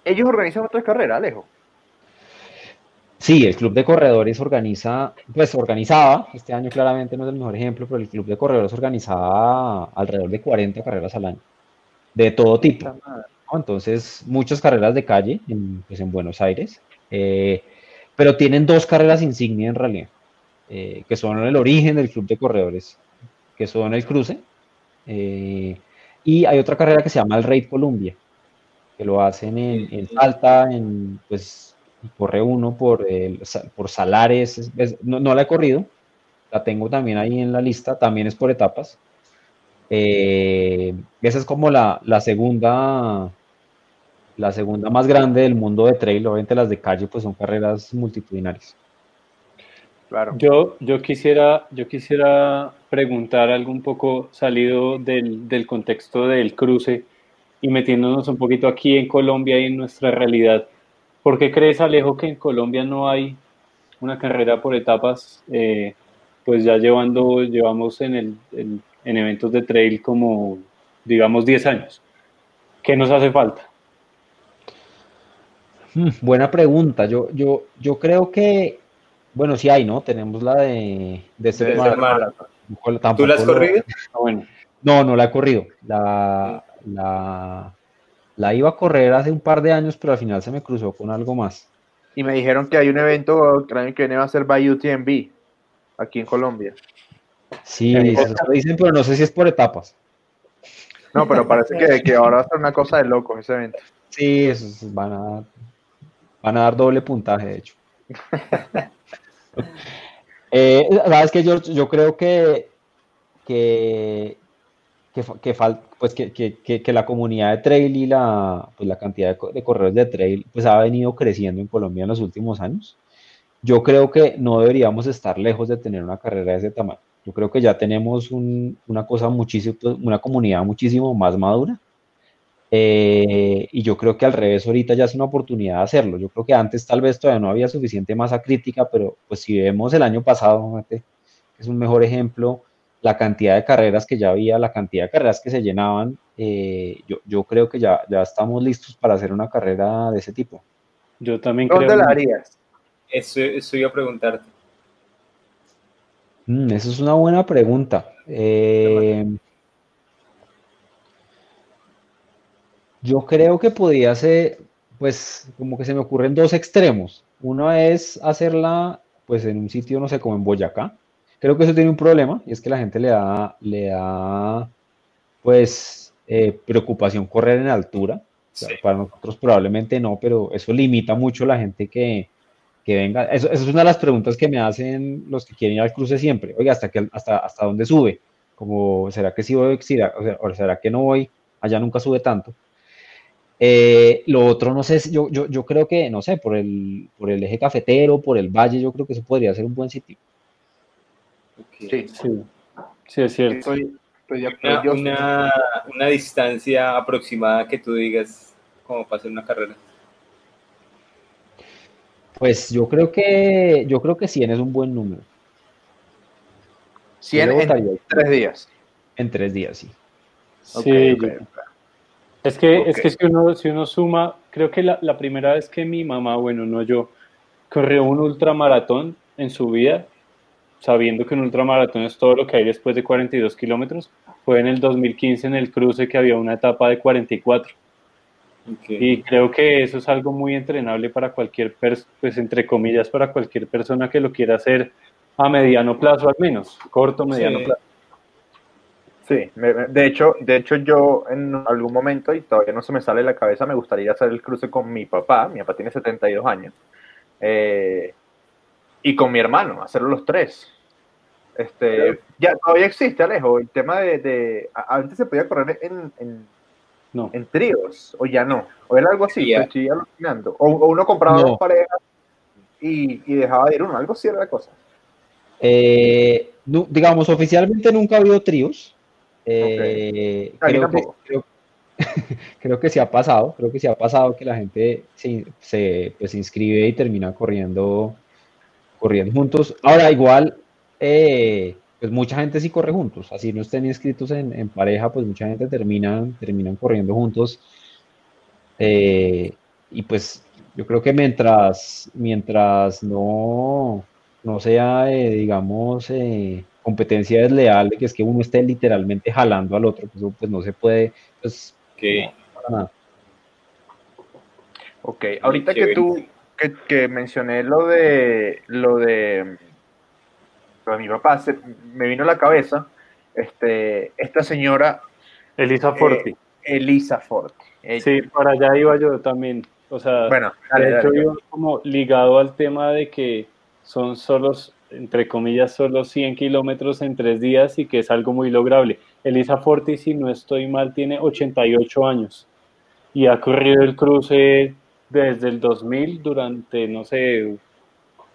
ellos organizan otras carreras, Alejo. Sí, el club de corredores organiza, pues organizaba, este año claramente no es el mejor ejemplo, pero el club de corredores organizaba alrededor de 40 carreras al año, de todo tipo. ¿no? Entonces, muchas carreras de calle en, pues, en Buenos Aires, eh, pero tienen dos carreras insignia en realidad, eh, que son el origen del club de corredores, que son el cruce, eh, y hay otra carrera que se llama el Raid Columbia, que lo hacen en, en Salta, en, pues corre uno por, el, por Salares, es- es- no, no la he corrido, la tengo también ahí en la lista, también es por etapas. Eh, esa es como la, la segunda, la segunda más grande del mundo de trail, obviamente las de calle pues son carreras multitudinarias. Claro. Yo, yo, quisiera, yo quisiera preguntar algo un poco salido del, del contexto del cruce y metiéndonos un poquito aquí en Colombia y en nuestra realidad. ¿Por qué crees, Alejo, que en Colombia no hay una carrera por etapas? Eh, pues ya llevando, llevamos en, el, en eventos de trail como, digamos, 10 años. ¿Qué nos hace falta? Hmm, buena pregunta. Yo, yo, yo creo que, bueno, sí hay, ¿no? Tenemos la de, de. Tampoco ¿Tú la has corrido? Ah, bueno, No, no la he corrido. La, la, la iba a correr hace un par de años, pero al final se me cruzó con algo más. Y me dijeron que hay un evento que viene va a ser by UTMB aquí en Colombia. Sí, Eh, eso lo dicen, pero no sé si es por etapas. No, pero parece que, que ahora va a ser una cosa de locos ese evento. Sí, van a, van a dar doble puntaje, de hecho. Eh, Sabes que yo, yo creo que, que, que, que fal- pues que, que- la comunidad de trail y la, pues la cantidad de, de corredores de trail pues ha venido creciendo en Colombia en los últimos años. Yo creo que no deberíamos estar lejos de tener una carrera de ese tamaño. Yo creo que ya tenemos un- una cosa muchísimo, una comunidad muchísimo más madura. Eh, y yo creo que al revés, ahorita ya es una oportunidad de hacerlo. Yo creo que antes tal vez todavía no había suficiente masa crítica, pero pues si vemos el año pasado, fíjate, es un mejor ejemplo, la cantidad de carreras que ya había, la cantidad de carreras que se llenaban, eh, yo, yo creo que ya, ya estamos listos para hacer una carrera de ese tipo. yo también ¿Dónde creo. la harías? Eso, eso iba a preguntarte. Mm, esa es una buena pregunta. Eh, yo creo que podría ser, pues, como que se me ocurren dos extremos. Uno es hacerla, pues, en un sitio, no sé, como en Boyacá. Creo que eso tiene un problema, y es que la gente le da, le da, pues, eh, preocupación correr en altura. O sea, Sí. Para nosotros probablemente no, pero eso limita mucho a la gente que, que venga. Eso, eso es una de las preguntas que me hacen los que quieren ir al cruce siempre. Oiga, ¿hasta, que, hasta, hasta dónde sube? Como, ¿será que sí voy? ¿Será, o sea, o será que no voy? Allá nunca sube tanto. Eh, lo otro, no sé, yo, yo, yo creo que, no sé, por el, por el eje cafetero, por el valle, yo creo que eso podría ser un buen sitio. Sí, Sí, sí, es cierto. estoy, estoy de Una, una, una distancia aproximada que tú digas como para hacer una carrera. Pues yo creo que, yo creo que 100 es un buen número. 100 Yo le en votaría tres días. en tres días, sí. Sí. Es que, es que si, uno, si uno suma, creo que la, la primera vez que mi mamá, bueno, no yo, corrió un ultramaratón en su vida, sabiendo que un ultramaratón es todo lo que hay después de 42 kilómetros, fue en el 2015 en el cruce que había una etapa de 44. Y creo que eso es algo muy entrenable para cualquier, pues entre comillas, para cualquier persona que lo quiera hacer a mediano plazo al menos, corto, mediano Sí. plazo. Sí, de hecho, de hecho yo en algún momento, y todavía no se me sale de la cabeza, me gustaría hacer el cruce con mi papá, mi papá tiene 72 años, eh, y con mi hermano, hacerlo los tres. Este, ya todavía existe, Alejo, el tema de, de antes se podía correr en, en, No. en tríos, o ya no, o era algo así, Ya. pues, estoy alucinando, o, o uno compraba No. dos parejas y, y dejaba de ir uno, algo así era la cosa. Eh, digamos, oficialmente nunca ha habido tríos. Eh, creo, que, creo, creo que sí ha pasado, creo que sí ha pasado que la gente se, se, pues, se inscribe y termina corriendo, corriendo juntos. Ahora, igual, eh, pues mucha gente sí corre juntos, así no estén inscritos en, en pareja, pues mucha gente termina, terminan corriendo juntos. Eh, y pues yo creo que mientras, mientras no, no sea, eh, digamos, eh, competencia desleal, de que es que uno esté literalmente jalando al otro, pues, pues no se puede, pues Que no, para nada. Ok, ahorita que tú, que, que mencioné lo de, lo de, de mi papá, se- me vino a la cabeza, este, esta señora Elisa Forti. Elisa. Ella- sí, para allá iba yo también. O sea, Bueno, dale, de hecho dale. iba como ligado al tema de que son solos, entre comillas, solo 100 kilómetros en tres días y que es algo muy lograble. Elisa Forti, si no estoy mal, tiene 88 años y ha corrido el cruce desde el 2000 durante, no sé,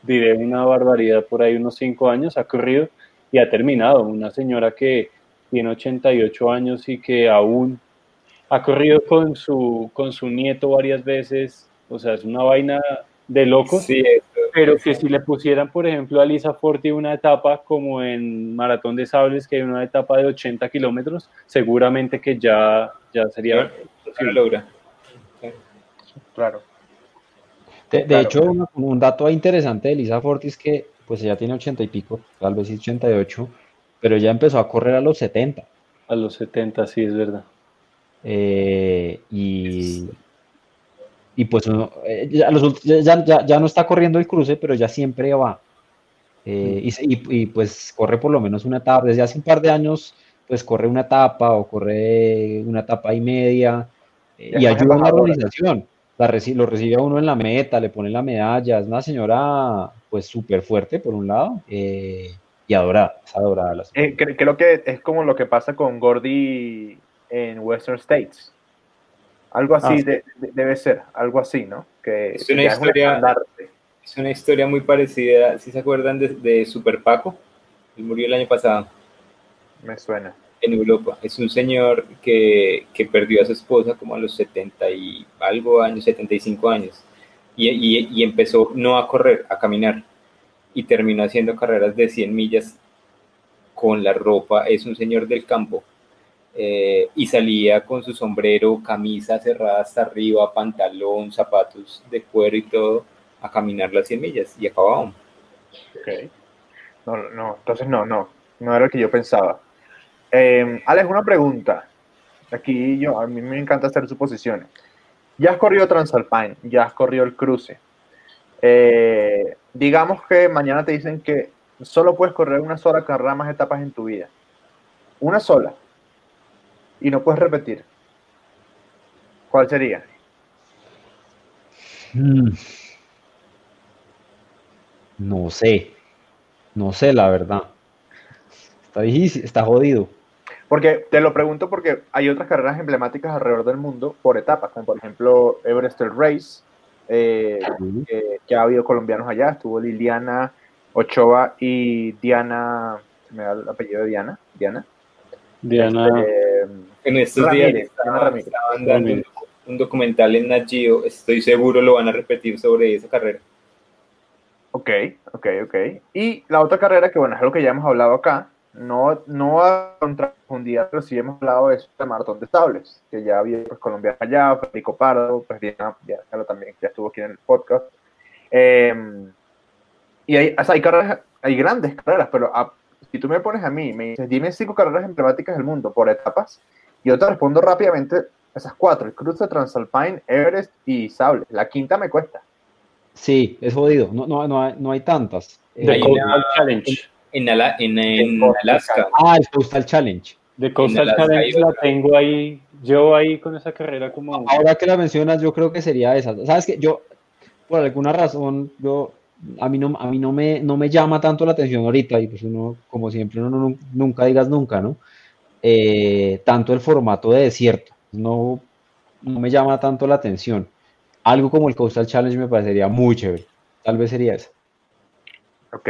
diré una barbaridad, por ahí unos 5 años ha corrido y ha terminado. Una señora que tiene 88 años y que aún ha corrido con su, con su nieto varias veces. O sea, es una vaina de locos. Sí. Pero que si le pusieran, por ejemplo, a Lisa Forti una etapa como en Maratón de Sables, que hay una etapa de 80 kilómetros, seguramente que ya, ya sería Sí lo logra. Claro. De, de Claro. hecho, un, un dato interesante de Lisa Fortis que pues ella tiene 80 y pico, tal vez sí 88, pero ella empezó a correr a los 70. a los 70, sí, es verdad. eh, y, y pues uno, eh, ya, los ya, ya- ya no está corriendo el cruce, pero ya siempre va. Eh, y, se- y- y, pues corre por lo menos una etapa. Desde hace un par de años, pues corre una etapa o corre una etapa y media eh, y es ayuda en la organización. La reci- lo recibe a uno en la meta, le pone la medalla. Es una señora pues súper fuerte por un lado eh, y adorada, es adorada. la señora. Eh, cre- creo que es como lo que pasa con Gordy en Western States. Algo así Ah, sí. de- de- debe ser, algo así, ¿no? Que Es una historia-. Es una historia muy parecida, si se acuerdan de, de Super Paco, él murió el año pasado Me suena. En Europa. Es un señor que, que perdió a su esposa como a los 70 y algo años, 75 años, y, y- y empezó no a correr, a caminar, y terminó haciendo carreras de 100 millas con la ropa, es un señor del campo, eh, y salía con su sombrero, camisa cerrada hasta arriba, pantalón, zapatos de cuero y todo, a caminar las 100 millas, y acababan. Ok. No, no, entonces no, no, no era lo que yo pensaba. Eh, Alex, una pregunta. Aquí yo, a mí me encanta hacer suposiciones. Ya has corrido Transalpine, ya has corrido el cruce. Eh, digamos que mañana te dicen que solo puedes correr una sola carrera más etapas en tu vida. Una sola. Y no puedes repetir. ¿Cuál sería? Mm. No sé, no sé la verdad. Está difícil, está jodido. Porque te lo pregunto porque hay otras carreras emblemáticas alrededor del mundo por etapas, como por ejemplo Everest Race, eh, que, que ha habido colombianos allá, estuvo Liliana Ochoa y Diana, me da el apellido de Diana, Diana. Diana, Eh, En estos Ramírez, días Diana estaban, Ramírez. estaban dando un, documental en Nat Geo, estoy seguro lo van a repetir sobre esa carrera. ok, ok, ok. Y la otra carrera que bueno, es algo que ya hemos hablado acá, no, no a contra profundidad, pero sí hemos hablado de eso de Maratón de Sables, que ya había pues, colombianos allá, Federico Pardo, pues Diana, Diana también, que ya estuvo aquí en el podcast. Eh, y hay, o sea, hay carreras, hay grandes carreras, pero a- si tú me pones a mí, me dices, dime cinco carreras emblemáticas del mundo por etapas, yo te respondo rápidamente esas cuatro, el cruce Transalpine, Everest y Sable. La quinta me cuesta. Sí, es jodido. No, no, no, hay, no hay tantas. The Eh, Challenge. En, Ala- en, Alaska. ah, el Coastal Challenge. The Coastal Challenge la tengo ahí, yo ahí con esa carrera como... Ahora que la mencionas, yo creo que sería esa. Sabes que yo, por alguna razón, yo a mí no, a mí no me, no me llama tanto la atención ahorita, y pues uno, como siempre, uno no- nunca digas nunca, ¿no? Eh, tanto el formato de desierto, no, no me llama tanto la atención. Algo como el Coastal Challenge me parecería muy chévere. Tal vez sería eso. Ok.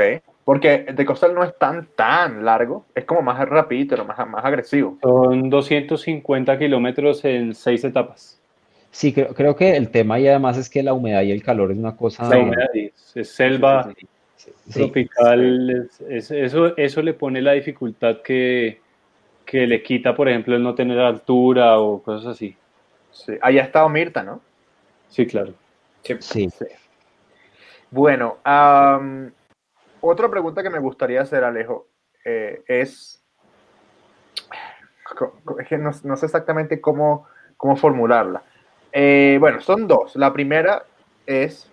Porque el de Coastal no es tan, tan largo. Es como más rapidito, más, más agresivo. Son 250 kilómetros en seis etapas. Sí, creo, creo que el tema y además es que la humedad y el calor es una cosa. La humedad es, es selva, Sí, sí, tropical, eso, eso le pone la dificultad que, que le quita, por ejemplo, el no tener altura o cosas así. Sí. Allá ha estado Mirta, ¿no? Sí, claro. Sí. Bueno, otra pregunta que me gustaría hacer, Alejo, eh, es, es que no, sé exactamente cómo, cómo formularla. Eh, bueno, son dos. La primera es,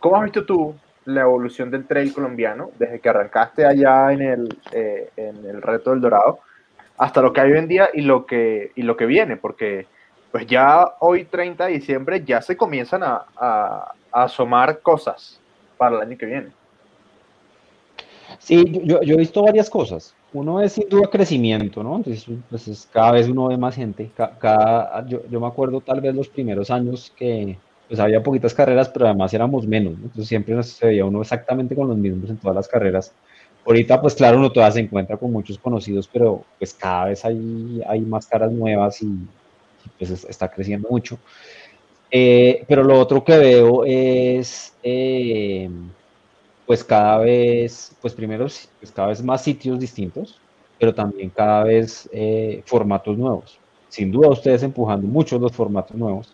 ¿cómo has visto tú la evolución del trail colombiano desde que arrancaste allá en el, eh, en el reto del Dorado hasta lo que hay hoy en día y lo que, y lo que viene? Porque pues ya hoy 30 de diciembre ya se comienzan a, a, asomar cosas para el año que viene. Sí, yo, yo, he visto varias cosas. Uno es sin duda crecimiento, ¿no? Entonces, pues cada vez uno ve más gente. Cada, yo, yo, me acuerdo tal vez los primeros años que pues había poquitas carreras, pero además éramos menos, ¿no? Entonces siempre se veía uno exactamente con los mismos en todas las carreras. Ahorita, pues claro, uno todavía se encuentra con muchos conocidos, pero pues cada vez hay, hay más caras nuevas y, pues está creciendo mucho. Eh, pero lo otro que veo es, eh, pues cada vez, pues primero, pues cada vez más sitios distintos, pero también cada vez eh, formatos nuevos. Sin duda ustedes empujando mucho los formatos nuevos.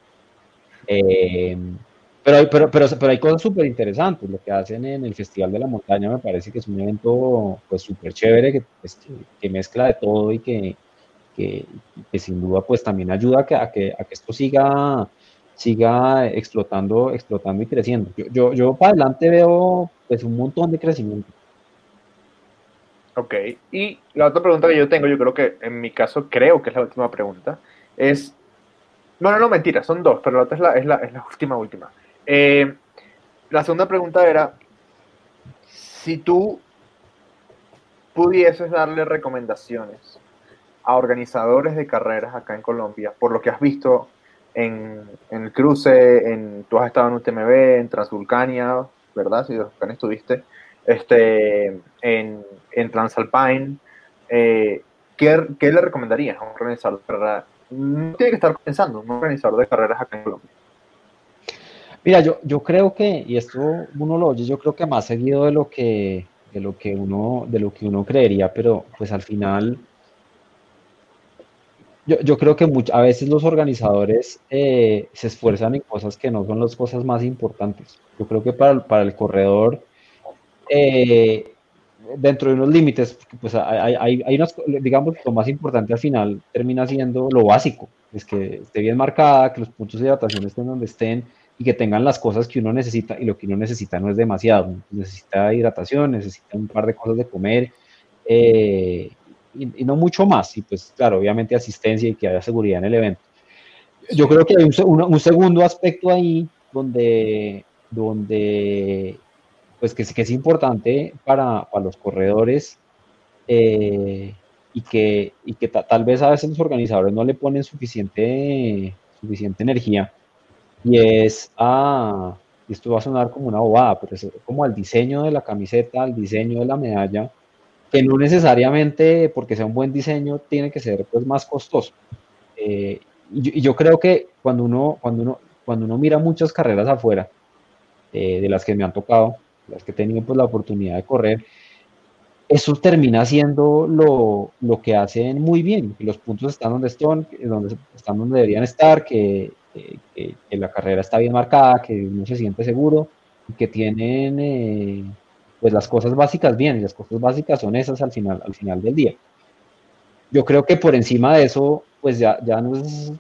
pero, hay, pero, pero, pero hay cosas súper interesantes. Lo que hacen en el Festival de la Montaña me parece que es un evento pues súper chévere, que, pues, que mezcla de todo y que, que, sin duda pues también ayuda a que, a que, a que esto siga, siga explotando, explotando y creciendo. Yo, yo, yo para adelante veo pues un montón de crecimiento. Ok, y la otra pregunta que yo tengo, yo creo que en mi caso creo que es la última pregunta, es, bueno, no, mentira, son dos, pero la otra es la, es la, es la última, última. Eh, la segunda pregunta era, si tú pudieses darle recomendaciones a organizadores de carreras acá en Colombia, por lo que has visto en, el cruce, en, tú has estado en UTMB, en Transvulcania, ¿verdad? Si Transvulcania estuviste, este, en, en Transalpine, eh, ¿qué, ¿qué, le recomendarías a un organizador de carreras? No tiene que estar pensando, un organizador de carreras acá en Colombia. Mira, yo, yo creo que, y esto uno lo oye, yo creo que más seguido de lo que, de lo que uno, de lo que uno creería, pero pues al final yo, yo creo que a veces los organizadores eh, se esfuerzan en cosas que no son las cosas más importantes. Yo creo que para, para el corredor, eh, dentro de unos límites, pues hay, hay, hay unas, digamos, lo más importante al final termina siendo lo básico, es que esté bien marcada, que los puntos de hidratación estén donde estén y que tengan las cosas que uno necesita y lo que uno necesita no es demasiado, necesita hidratación, necesita un par de cosas de comer, eh, y, no mucho más. Y pues, claro, obviamente asistencia y que haya seguridad en el evento. Yo creo que hay un, segundo aspecto ahí donde, donde pues que, que es importante para, para los corredores eh, y que, y que tal vez a veces los organizadores no le ponen suficiente, suficiente energía. Y es a, esto va a sonar como una bobada, pero es como al diseño de la camiseta, al diseño de la medalla, que no necesariamente porque sea un buen diseño tiene que ser pues más costoso. Eh, y, yo, creo que cuando uno, cuando uno, cuando uno mira muchas carreras afuera, eh, de las que me han tocado, las que he tenido pues la oportunidad de correr, eso termina siendo lo, lo que hacen muy bien, que los puntos están donde están, donde están donde deberían estar, que, que, la carrera está bien marcada, que uno se siente seguro, que tienen eh, pues las cosas básicas bien, y las cosas básicas son esas al final, al final del día. Yo creo que por encima de eso, pues ya, ya no es,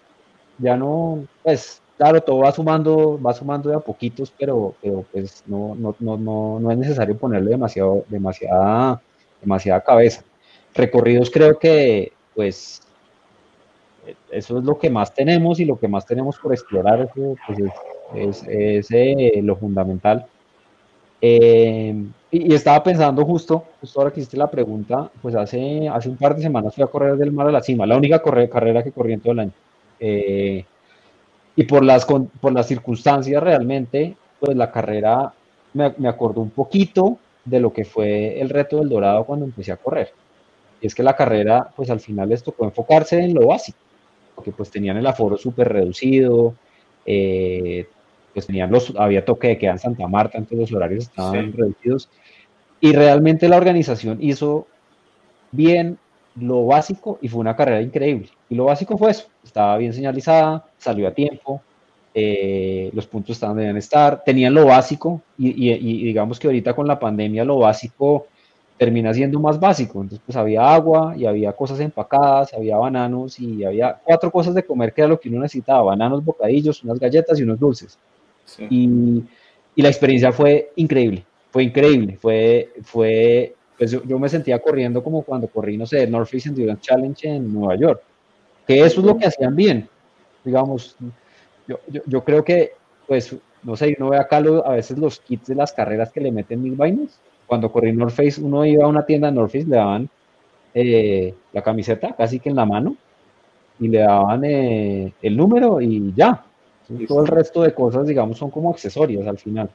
ya no, pues claro, todo va sumando, va sumando de a poquitos, pero, pero pues no, no, no, no, es necesario ponerle demasiado, demasiada, demasiada cabeza. Recorridos creo que, pues, eso es lo que más tenemos y lo que más tenemos por explorar, pues es, es, eh, lo fundamental. Eh, y, estaba pensando justo, justo ahora que hiciste la pregunta, pues hace, hace un par de semanas fui a correr del mar a la cima, la única carrera que corrí en todo el año. Eh, y por las, por las circunstancias realmente, pues la carrera me, me acordó un poquito de lo que fue el reto del Dorado cuando empecé a correr. Y es que la carrera, pues al final les tocó enfocarse en lo básico, porque pues tenían el aforo súper reducido, eh, pues tenían los, había toque de queda en Santa Marta, entonces los horarios estaban reducidos. y realmente la organización hizo bien lo básico y fue una carrera increíble. Y lo básico fue eso, estaba bien señalizada, salió a tiempo, eh, los puntos estaban debían estar, tenían lo básico y, digamos que ahorita con la pandemia lo básico termina siendo más básico. Entonces pues había agua y había cosas empacadas, había bananos y había cuatro cosas de comer que era lo que uno necesitaba, bananos, bocadillos, unas galletas y unos dulces. Y, y la experiencia fue increíble, fue increíble, fue, fue pues yo, me sentía corriendo como cuando corrí, no sé, North Face Endurance Challenge en Nueva York, que eso es lo que hacían bien, digamos, yo, yo, creo que, pues, no sé, uno ve acá a veces los kits de las carreras que le meten mil vainas, cuando corrí North Face, uno iba a una tienda de North Face, le daban eh, la camiseta casi que en la mano, y le daban eh, el número y ya, todo el resto de cosas, digamos, son como accesorios al final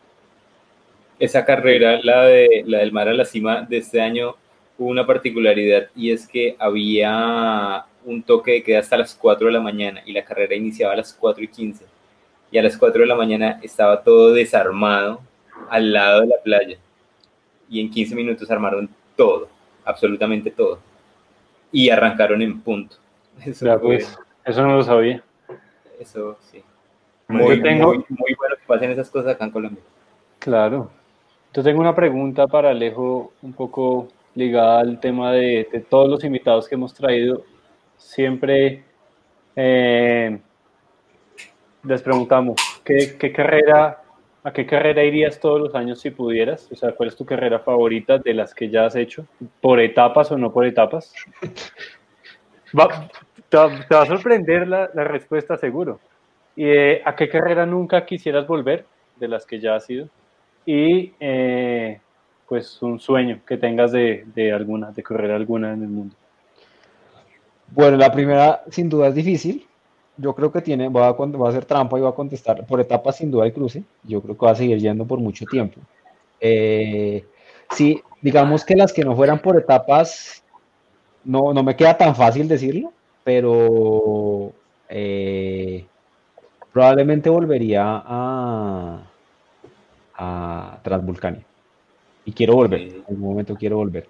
esa carrera, la, de, la del mar a la cima de este año, hubo una particularidad y es que había un toque de queda hasta las 4 de la mañana y la carrera iniciaba a las 4 y 15. Y a las 4 de la mañana estaba todo desarmado al lado de la playa. Y en 15 minutos armaron todo, absolutamente todo. Y arrancaron en punto. Eso, pues, eso no lo sabía. Eso sí. Muy, muy, muy bueno que pasen esas cosas acá en Colombia. Claro, yo tengo una pregunta para Alejo, un poco ligada al tema de, todos los invitados que hemos traído. Siempre eh, les preguntamos, ¿qué, carrera, ¿a qué carrera irías todos los años si pudieras? O sea, ¿cuál es tu carrera favorita de las que ya has hecho? ¿Por etapas o no por etapas? te, va, a sorprender la, respuesta, seguro. ¿Y eh, a qué carrera nunca quisieras volver de las que ya has ido? y eh, pues un sueño que tengas de, alguna, de correr alguna en el mundo. Bueno, la primera sin duda es difícil. Yo creo que tiene, va a, va a hacer trampa y va a contestar por etapas sin duda el cruce. Yo creo que va a seguir yendo por mucho tiempo. Eh, sí, digamos que las que no fueran por etapas, no, no me queda tan fácil decirlo, pero probablemente volvería a, a Transvulcania. Y quiero volver, en algún momento quiero volver.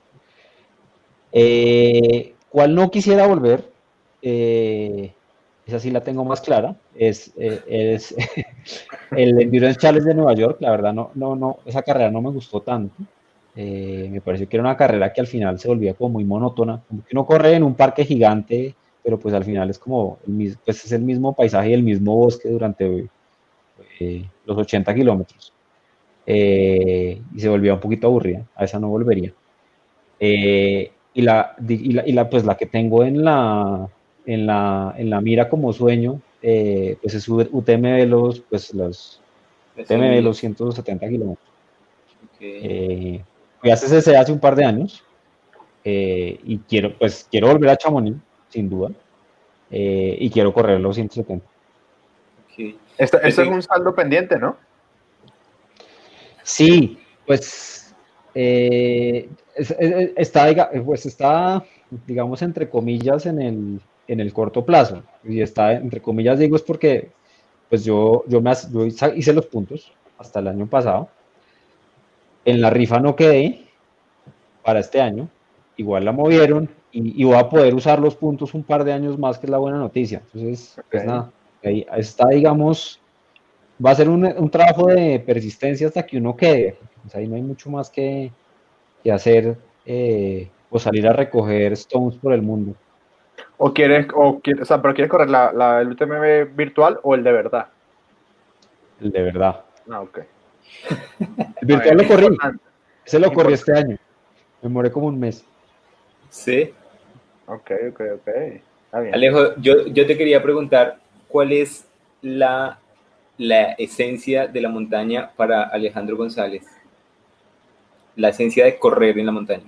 Eh, ¿Cuál no quisiera volver? Eh, esa sí la tengo más clara. Es, eh, es el Endurance Challenge de Nueva York. La verdad, no, no, no, esa carrera no me gustó tanto. me pareció que era una carrera que al final se volvía como muy monótona. Como que uno corre en un parque gigante, pero pues al final es como, el, pues es el mismo paisaje y el mismo bosque durante los 80 kilómetros. Eh, y se volvía un poquito aburrida, a esa no volvería. Eh, y, la, y, la, pues la que tengo en la, en la, en la mira como sueño, eh, pues es UTM de los, pues los, UTM de los 170 kilómetros. Okay. fui a CCC hace un par de años y quiero, pues quiero volver a Chamonix, sin duda, y quiero correr los 170. Esto, esto es un saldo pendiente, ¿no? Sí, pues eh, está, pues está, digamos, entre comillas, en el, en el corto plazo. Y está, entre comillas, digo, es porque pues yo, yo, me, hice los puntos hasta el año pasado. En la rifa no quedé para este año. Igual la movieron y, voy a poder usar los puntos un par de años más, que es la buena noticia. Entonces, pues nada, ahí está, digamos, va a ser un, trabajo de persistencia hasta que uno quede. ahí no hay mucho más que, hacer eh, o salir a recoger stones por el mundo. ¿O quieres, o, quieres, o sea, pero quieres correr la, el UTMB virtual o el de verdad? El de verdad. Ah, ok. El virtual lo corrí. Ese lo corrí este año. Me moré como un mes. Sí. Ok, ok, ok. Alejo, yo, yo te quería preguntar, ¿cuál es la la esencia de la montaña para Alejandro González? La esencia de correr en la montaña.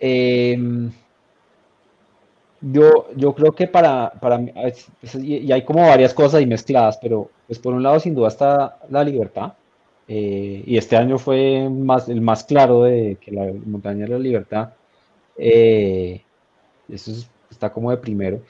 Em, yo, yo creo que para, para mí, y hay como varias cosas ahí mezcladas, pero pues por un lado sin duda está la libertad, eh, y este año fue más, el más claro de que la montaña es la libertad, eh, eso está como de primero.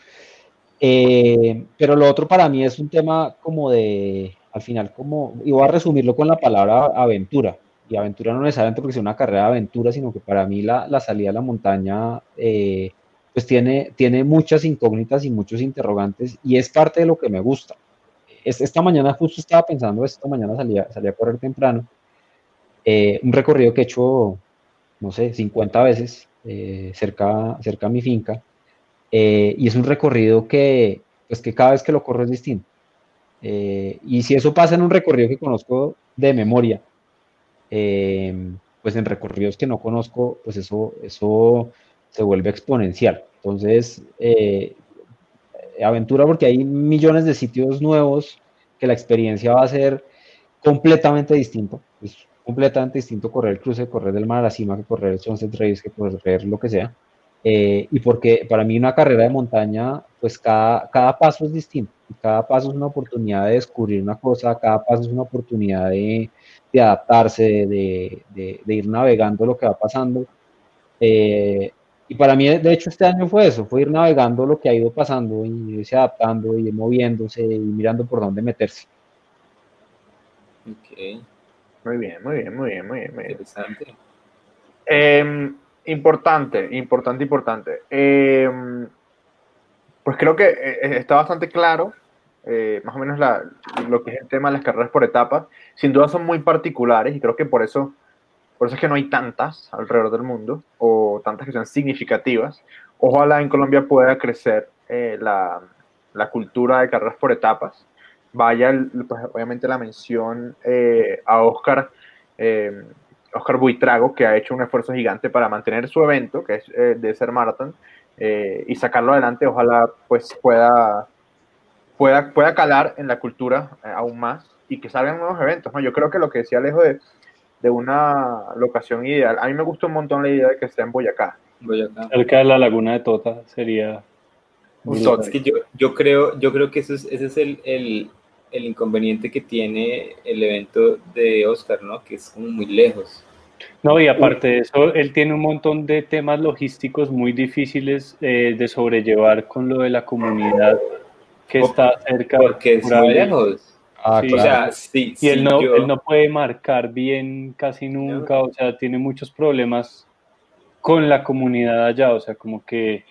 Eh, pero lo otro para mí es un tema como de, al final, como, y voy a resumirlo con la palabra aventura. y aventura no necesariamente porque sea una carrera de aventura, sino que para mí la, la salida a la montaña eh, pues tiene, tiene muchas incógnitas y muchos interrogantes y es parte de lo que me gusta. esta mañana justo estaba pensando, esta mañana salía, salía a correr temprano, eh, un recorrido que he hecho, no sé, 50 veces eh, cerca, cerca a mi finca y es un recorrido que, pues que cada vez que lo corro es distinto. y si eso pasa en un recorrido que conozco de memoria, Em, pues en recorridos que no conozco, pues eso, eso se vuelve exponencial. Entonces, eh, aventura porque hay millones de sitios nuevos que la experiencia va a ser completamente distinto. Es completamente distinto correr el cruce, correr del mar a la cima, que correr el Sunset Race, que correr lo que sea. Eh, y porque para mí una carrera de montaña, pues cada, cada paso es distinto. Cada paso es una oportunidad de descubrir una cosa, cada paso es una oportunidad de, de adaptarse, de, de, ir navegando lo que va pasando. Eh, y para mí, de hecho, este año fue eso, fue ir navegando lo que ha ido pasando y irse adaptando y moviéndose y mirando por dónde meterse. Muy bien, muy bien, muy bien, muy bien. Interesante. Em, importante, importante, importante. Em, pues creo que eh, está bastante claro eh, más o menos lo que es el tema de las carreras por etapas, sin duda son muy particulares y creo que por eso, por eso es que no hay tantas alrededor del mundo o tantas que sean significativas. Ojalá en Colombia pueda crecer eh, la, la, cultura de carreras por etapas. Vaya, pues, obviamente, la mención eh, a Oscar, Oscar Buitrago, que ha hecho un esfuerzo gigante para mantener su evento, que es de ser Marathon, y sacarlo adelante. Ojalá pues pueda pueda, pueda calar en la cultura eh, aún más y que salgan nuevos eventos. ¿no? Yo creo que lo que decía Alejo de, de una locación ideal, a mí me gusta un montón la idea de que esté en Boyacá. Boyacá. Cerca de la laguna de Tota sería... Es que yo, yo, creo, yo creo que eso es, ese es el, el, el inconveniente que tiene el evento de Oscar, ¿no? Que es como muy lejos. No, y aparte de eso, él tiene un montón de temas logísticos muy difíciles eh, de sobrellevar con lo de la comunidad que está cerca. Porque es muy lejos. Ah, o sea, sí, y él, no, él no puede marcar bien casi nunca, o sea, tiene muchos problemas con la comunidad allá, o sea, como que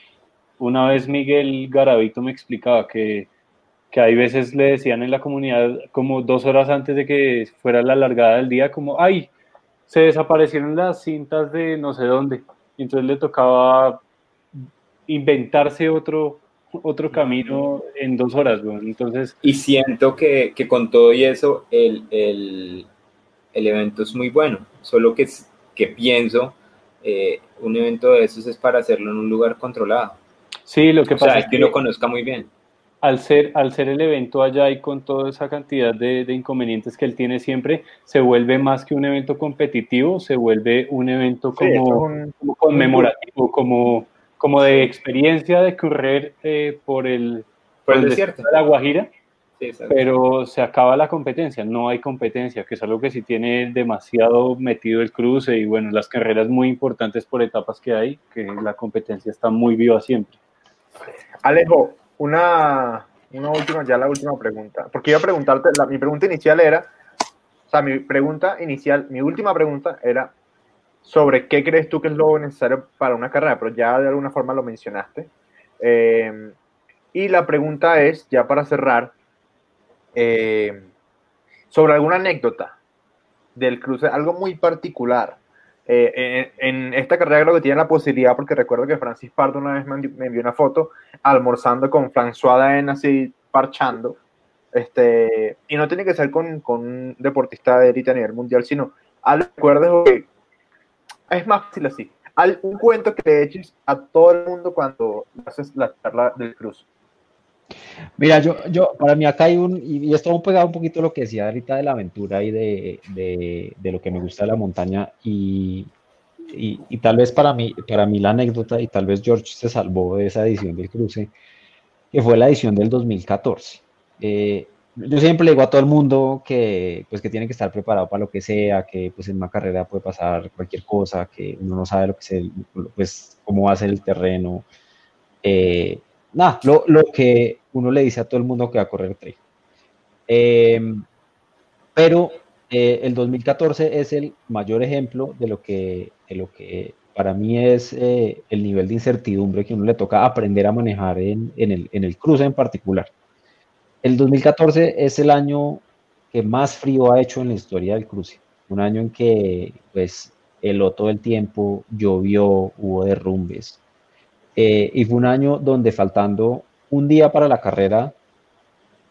una vez Miguel Garavito me explicaba que, que hay veces le decían en la comunidad como dos horas antes de que fuera la largada del día, como, ay, se desaparecieron las cintas de no sé dónde, y entonces le tocaba inventarse otro, otro camino en dos horas, Entonces. Y siento que, que, con todo y eso, el, el, el, evento es muy bueno. Solo que, que pienso, eh, un evento de esos es para hacerlo en un lugar controlado. Sí, lo que pasa es que, lo conozca muy bien. Al ser, al ser el evento allá y con toda esa cantidad de, de, inconvenientes que él tiene siempre, se vuelve más que un evento competitivo, se vuelve un evento como, como conmemorativo, como como de experiencia de correr eh, por el, por el desierto. de la Guajira, pero se acaba la competencia, no hay competencia, que es algo que sí tiene demasiado metido el cruce y bueno, las carreras muy importantes por etapas que hay, que la competencia está muy viva siempre. Alejo, una, una última, ya la última pregunta, porque iba a preguntarte, mi pregunta inicial era, o sea, mi pregunta inicial, mi última pregunta era, sobre qué crees tú que es lo necesario para una carrera, pero ya de alguna forma lo mencionaste. Eh, y la pregunta es, ya para cerrar, eh, sobre alguna anécdota del cruce, algo muy particular. Eh, en, esta carrera creo que tiene la posibilidad, porque recuerdo que Francis Pardo una vez me, envió una foto almorzando con François Daen así parchando. Este, y no tiene que ser con, con un deportista de élite a nivel mundial, sino al recuerdo que es más fácil así. un cuento que le eches a todo el mundo cuando haces la charla del cruz. Mira, yo, yo, para mí acá hay un, y, esto me pegado un poquito lo que decía ahorita de la aventura y de, de, de lo que me gusta de la montaña y, y, y, tal vez para mí, para mí la anécdota, y tal vez George se salvó de esa edición del cruce, que fue la edición del 2014. Eh, yo siempre le digo a todo el mundo que, pues, que tiene que estar preparado para lo que sea, que pues en una carrera puede pasar cualquier cosa, que uno no sabe lo que se, pues, cómo va a ser el terreno. Eh, nada, lo, lo, que uno le dice a todo el mundo que va a correr trail. Em, pero eh, el 2014 es el mayor ejemplo de lo que, de lo que para mí es eh, el nivel de incertidumbre que uno le toca aprender a manejar en, en, el, en el cruce en particular. El 2014 es el año que más frío ha hecho en la historia del cruce. Un año en que, pues, heló todo el tiempo, llovió, hubo derrumbes. Eh, y fue un año donde faltando un día para la carrera,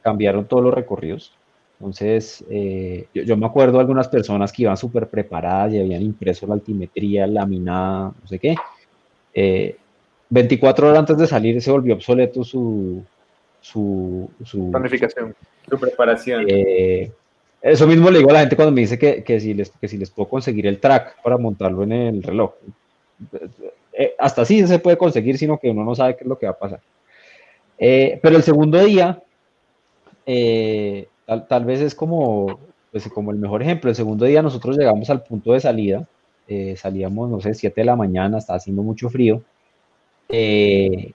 cambiaron todos los recorridos. Entonces, eh, yo, me acuerdo de algunas personas que iban súper preparadas y habían impreso la altimetría, laminada, no sé qué. 24 eh, horas antes de salir se volvió obsoleto su, su, planificación, su preparación. Eh, eso mismo le digo a la gente cuando me dice que, que, si les, que si les puedo conseguir el track para montarlo en el reloj. Hasta así se puede conseguir, sino que uno no sabe qué es lo que va a pasar. pero el segundo día, eh, tal, vez es como, pues, como el mejor ejemplo. El segundo día nosotros llegamos al punto de salida, eh, salíamos, no sé, 7 de la mañana, estaba haciendo mucho frío. Eh,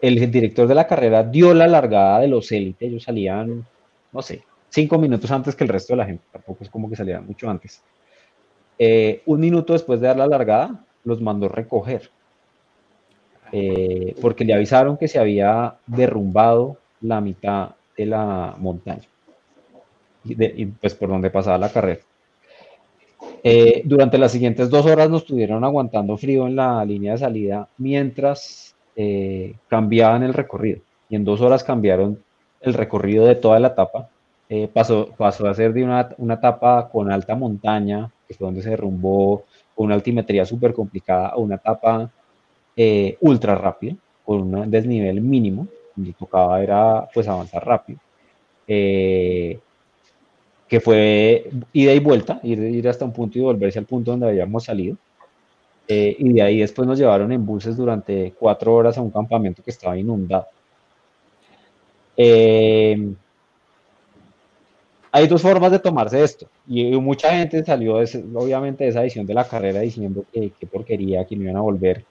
el director de la carrera dio la largada de los élites, ellos salían, no sé, cinco minutos antes que el resto de la gente, tampoco es como que salían mucho antes. Eh, un minuto después de dar la largada, los mandó recoger, porque le avisaron que se había derrumbado la mitad de la montaña y, pues por donde pasaba la carrera. Eh, durante las siguientes dos horas nos estuvieron aguantando frío en la línea de salida mientras eh, cambiaban el recorrido. Y en dos horas cambiaron el recorrido de toda la etapa. Eh, pasó, pasó a ser de una, una, etapa con alta montaña, que fue donde se derrumbó, con una altimetría súper complicada, a una etapa ultra rápida, con un desnivel mínimo, donde tocaba era pues avanzar rápido. Eh, que fue ida y vuelta, ir, ir hasta un punto y volverse al punto donde habíamos salido. Eh, y de ahí después nos llevaron en buses durante cuatro horas a un campamento que estaba inundado. Eh, hay dos formas de tomarse esto. Y mucha gente salió, obviamente, de esa edición de la carrera diciendo que, qué porquería, que no iban a volver.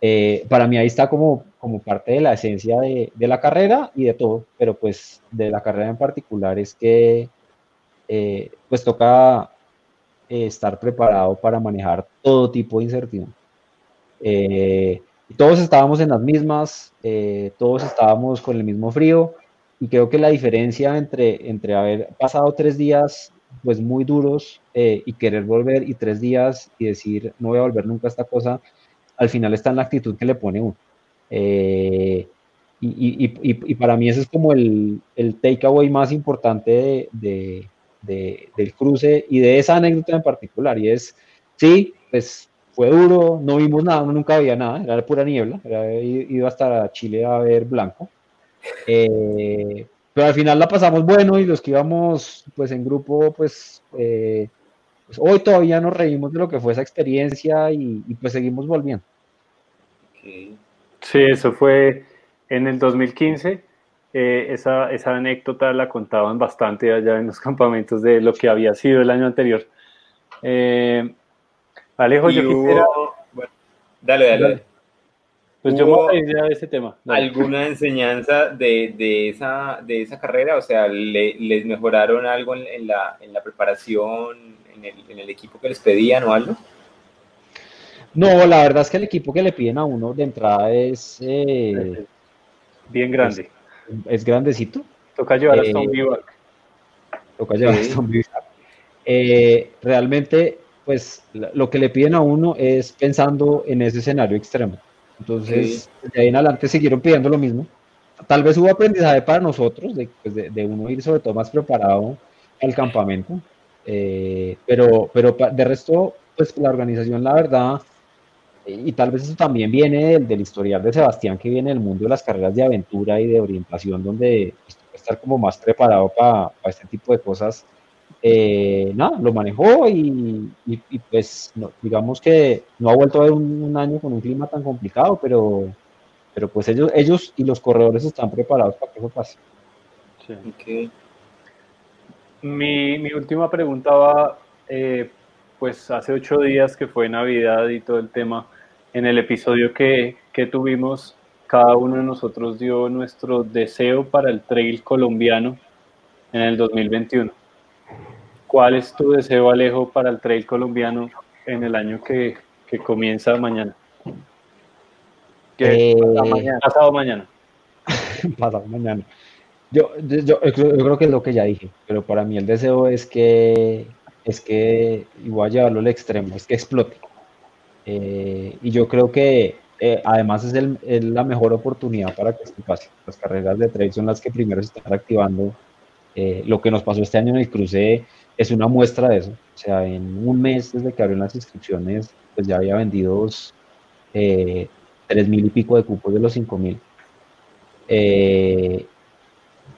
Eh, para mí ahí está como, como parte de la esencia de, de, la carrera y de todo, pero pues de la carrera en particular es que eh, pues toca eh, estar preparado para manejar todo tipo de incertidumbre. Eh, todos estábamos en las mismas, todos estábamos con el mismo frío y creo que la diferencia entre, entre haber pasado tres días pues muy duros y querer volver y tres días y decir no voy a volver nunca a esta cosa, al final está en la actitud que le pone uno. Y, y, y, para mí ese es como el, el takeaway más importante de, del cruce y de esa anécdota en particular. Y es, sí, pues fue duro, no vimos nada, nunca había nada, era pura niebla, era ido hasta Chile a ver blanco. Eh, pero al final la pasamos bueno y los que íbamos pues en grupo, pues, eh, pues, hoy todavía nos reímos de lo que fue esa experiencia y, pues seguimos volviendo. Sí, eso fue en el 2015 eh, esa, esa, anécdota la contaban bastante allá en los campamentos de lo que había sido el año anterior. Eh, Alejo, yo quisiera... dale, dale. Pues yo me voy a de ese tema. ¿Alguna enseñanza de, de, esa, de esa carrera? O sea, ¿les mejoraron algo en, la, en la preparación, en el, en el, equipo que les pedían o algo? No, la verdad es que el equipo que le piden a uno de entrada es... Eh, bien grande es grandecito. Toca llevar hasta un eh, Toca llevar hasta un eh, realmente, pues lo que le piden a uno es pensando en ese escenario extremo. Entonces, de ahí en adelante siguieron pidiendo lo mismo. Tal vez hubo aprendizaje para nosotros, de, pues, de, uno ir sobre todo más preparado al campamento. Eh, pero, pero de resto, pues la organización, la verdad, y tal vez eso también viene del, historial de Sebastián, que viene del mundo de las carreras de aventura y de orientación, donde pues, estar como más preparado para, este tipo de cosas. Eh, nada, lo manejó y, pues digamos que no ha vuelto a ver un, año con un clima tan complicado, pero, pero pues ellos, ellos y los corredores están preparados para que eso pase. Mi, mi, última pregunta va, eh, pues hace ocho días que fue Navidad y todo el tema, en el episodio que, que tuvimos, cada uno de nosotros dio nuestro deseo para el trail colombiano en el 2021. ¿Cuál es tu deseo, Alejo, para el trail colombiano en el año que, que comienza mañana? Eh, mañana, pasado mañana. pasado mañana. Yo, yo, yo creo que es lo que ya dije, pero para mí el deseo es que, es que, y voy a llevarlo al extremo, es que explote. Eh, y yo creo que eh, además es, el, es la mejor oportunidad para que esto pase. Las carreras de trail son las que primero se están activando. Eh, lo que nos pasó este año en el cruce es una muestra de eso. O sea, en un mes desde que abrieron las inscripciones, pues ya había vendido eh, tres mil y pico de cupos de los cinco mil. Eh,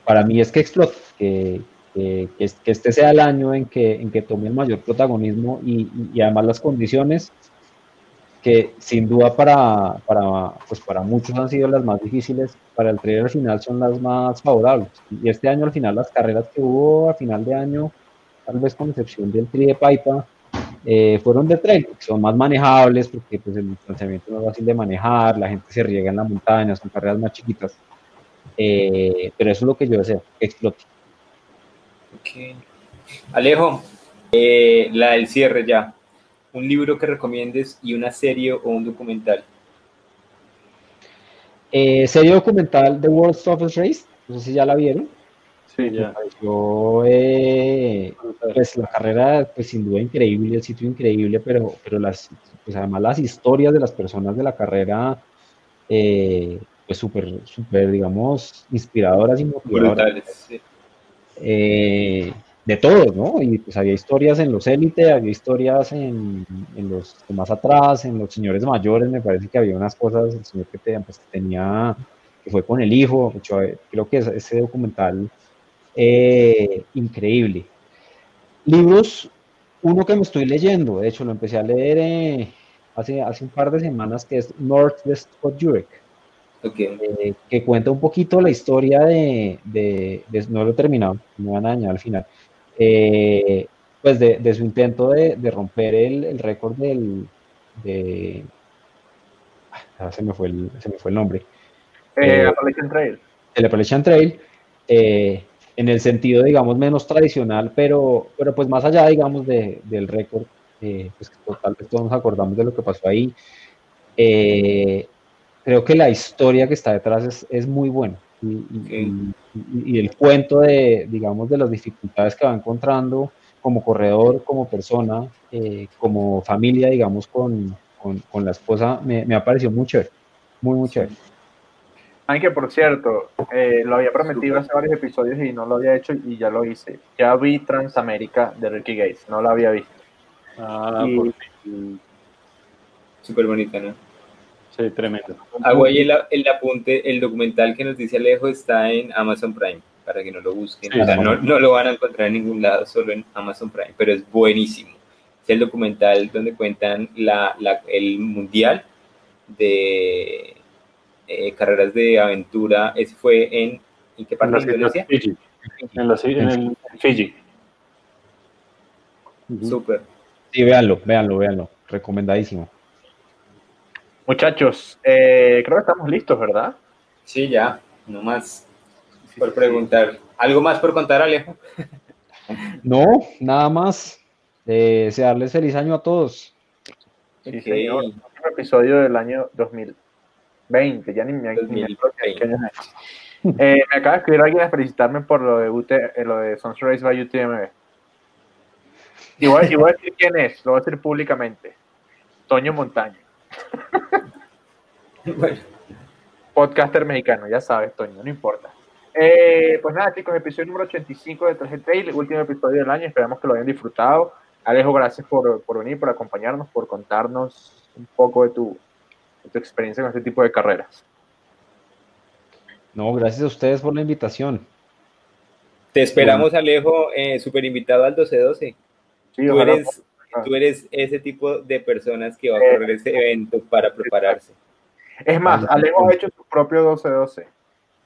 para mí es que explote, que, que, este sea el año en que, en que tome el mayor protagonismo y, y además las condiciones que sin duda para, para, pues para muchos han sido las más difíciles, para el trader al final son las más favorables. Y este año al final las carreras que hubo a final de año, tal vez con excepción del tri de Paipa, eh, fueron de trail, son más manejables porque pues, el distanciamiento no es fácil de manejar, la gente se riega en la montaña, son carreras más chiquitas. Eh, pero eso es lo que yo deseo, que explote. Okay. Alejo, eh, la del cierre ya un libro que recomiendes y una serie o un documental. Serie documental The World Toughest Race, no sé si ya la vieron. Sí, ya. Yo, eh, pues la carrera, pues sin duda increíble, el sitio increíble, pero, pero las, pues además las historias de las personas de la carrera, eh, pues súper, súper, digamos, inspiradoras y motivadoras. Brutales, sí. eh, de todos, ¿no? Y pues había historias en los élites, había historias en, en, los más atrás, en los señores mayores, me parece que había unas cosas, el señor que, te, pues, tenía, que fue con el hijo, hecho, creo que es, ese documental eh, increíble. Libros, uno que me estoy leyendo, de hecho lo empecé a leer eh, hace, hace un par de semanas, que es Northwest of Jurek. Okay. Eh, que cuenta un poquito la historia de, de, de, no lo he terminado, me van a dañar al final, eh, pues de, de, su intento de, de romper el, el récord del, de, ah, se, me fue el, se me fue el nombre. Eh, eh, Appalachian Trail. El Appalachian Trail, eh, en el sentido, digamos, menos tradicional, pero, pero pues más allá, digamos, de, del récord, eh, pues tal vez todos nos acordamos de lo que pasó ahí. creo que la historia que está detrás es, es muy buena. Y, okay. y, y, el cuento de, digamos, de las dificultades que va encontrando como corredor, como persona, eh, como familia, digamos, con, con, con la esposa, me, me, ha parecido muy chévere, muy, muy chévere. Ay, que por cierto, eh, lo había prometido hace varios episodios y no lo había hecho y ya lo hice. Ya vi Transamérica de Ricky Gates, no lo había visto. Ah, y, Súper bonita, ¿no? Sí, tremendo. Hago ahí el, el, apunte, el documental que nos dice Alejo está en Amazon Prime, para que no lo busquen. Sí, o sea, no, no, lo van a encontrar en ningún lado, solo en Amazon Prime, pero es buenísimo. Es el documental donde cuentan la, la, el mundial de eh, carreras de aventura. Ese fue en, ¿en qué parte de Indonesia? Fiji. En, la, en el Fiji. Súper. Sí, véanlo, véanlo, véanlo. Recomendadísimo. Muchachos, eh, creo que estamos listos, ¿verdad? Sí, ya, no más sí, por sí, preguntar. Sí. ¿Algo más por contar, Alejo? no, nada más. Eh, desearles feliz año a todos. Sí, señor. Un episodio del año 2020, ya ni me, ni me acuerdo qué año es. Eh, me acaba de escribir alguien a felicitarme por lo de, UT, eh, lo de Sunset Race by UTMB. Y voy, y voy a decir quién es, lo voy a decir públicamente. Toño Montaño. bueno. Podcaster mexicano, ya sabes, Toño, no importa. Eh, pues nada, chicos, episodio número 85 de Traje Trail, último episodio del año, esperamos que lo hayan disfrutado. Alejo, gracias por, por venir, por acompañarnos, por contarnos un poco de tu, tu experiencia con este tipo de carreras. No, gracias a ustedes por la invitación. Te esperamos, bueno. Alejo, eh, super invitado al 12-12. Sí, tú, eres, tú eres ese tipo de personas que va a correr ese evento para prepararse. Es más, Alejo ha hecho su propio 12-12.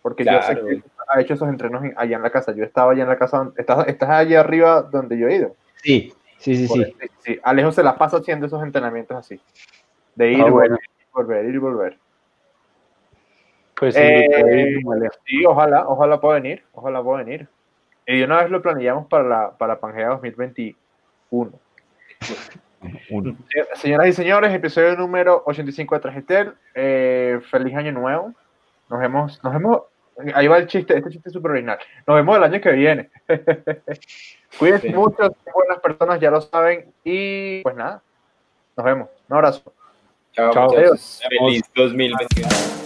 Porque claro. yo sé que ha hecho esos entrenos allá en la casa. Yo estaba allá en la casa. Estás, estás allá arriba donde yo he ido. Sí, sí, sí, sí. Alejo se la pasa haciendo esos entrenamientos así. De ir, ah, bueno. Volver, ir y volver. Pues eh, sí, ojalá, ojalá pueda venir. Ojalá pueda venir. Y una vez lo planeamos para la, para Pangea 2021. Uno. Eh, Señoras y señores, episodio número 85 de Trajetel. Eh, feliz año nuevo. Nos vemos, nos vemos. Ahí va el chiste, este chiste es súper original. Nos vemos el año que viene. Cuídense Sí. mucho, son buenas personas, ya lo saben. Y pues nada, nos vemos. Un abrazo. Chao, Chao. Feliz 2021.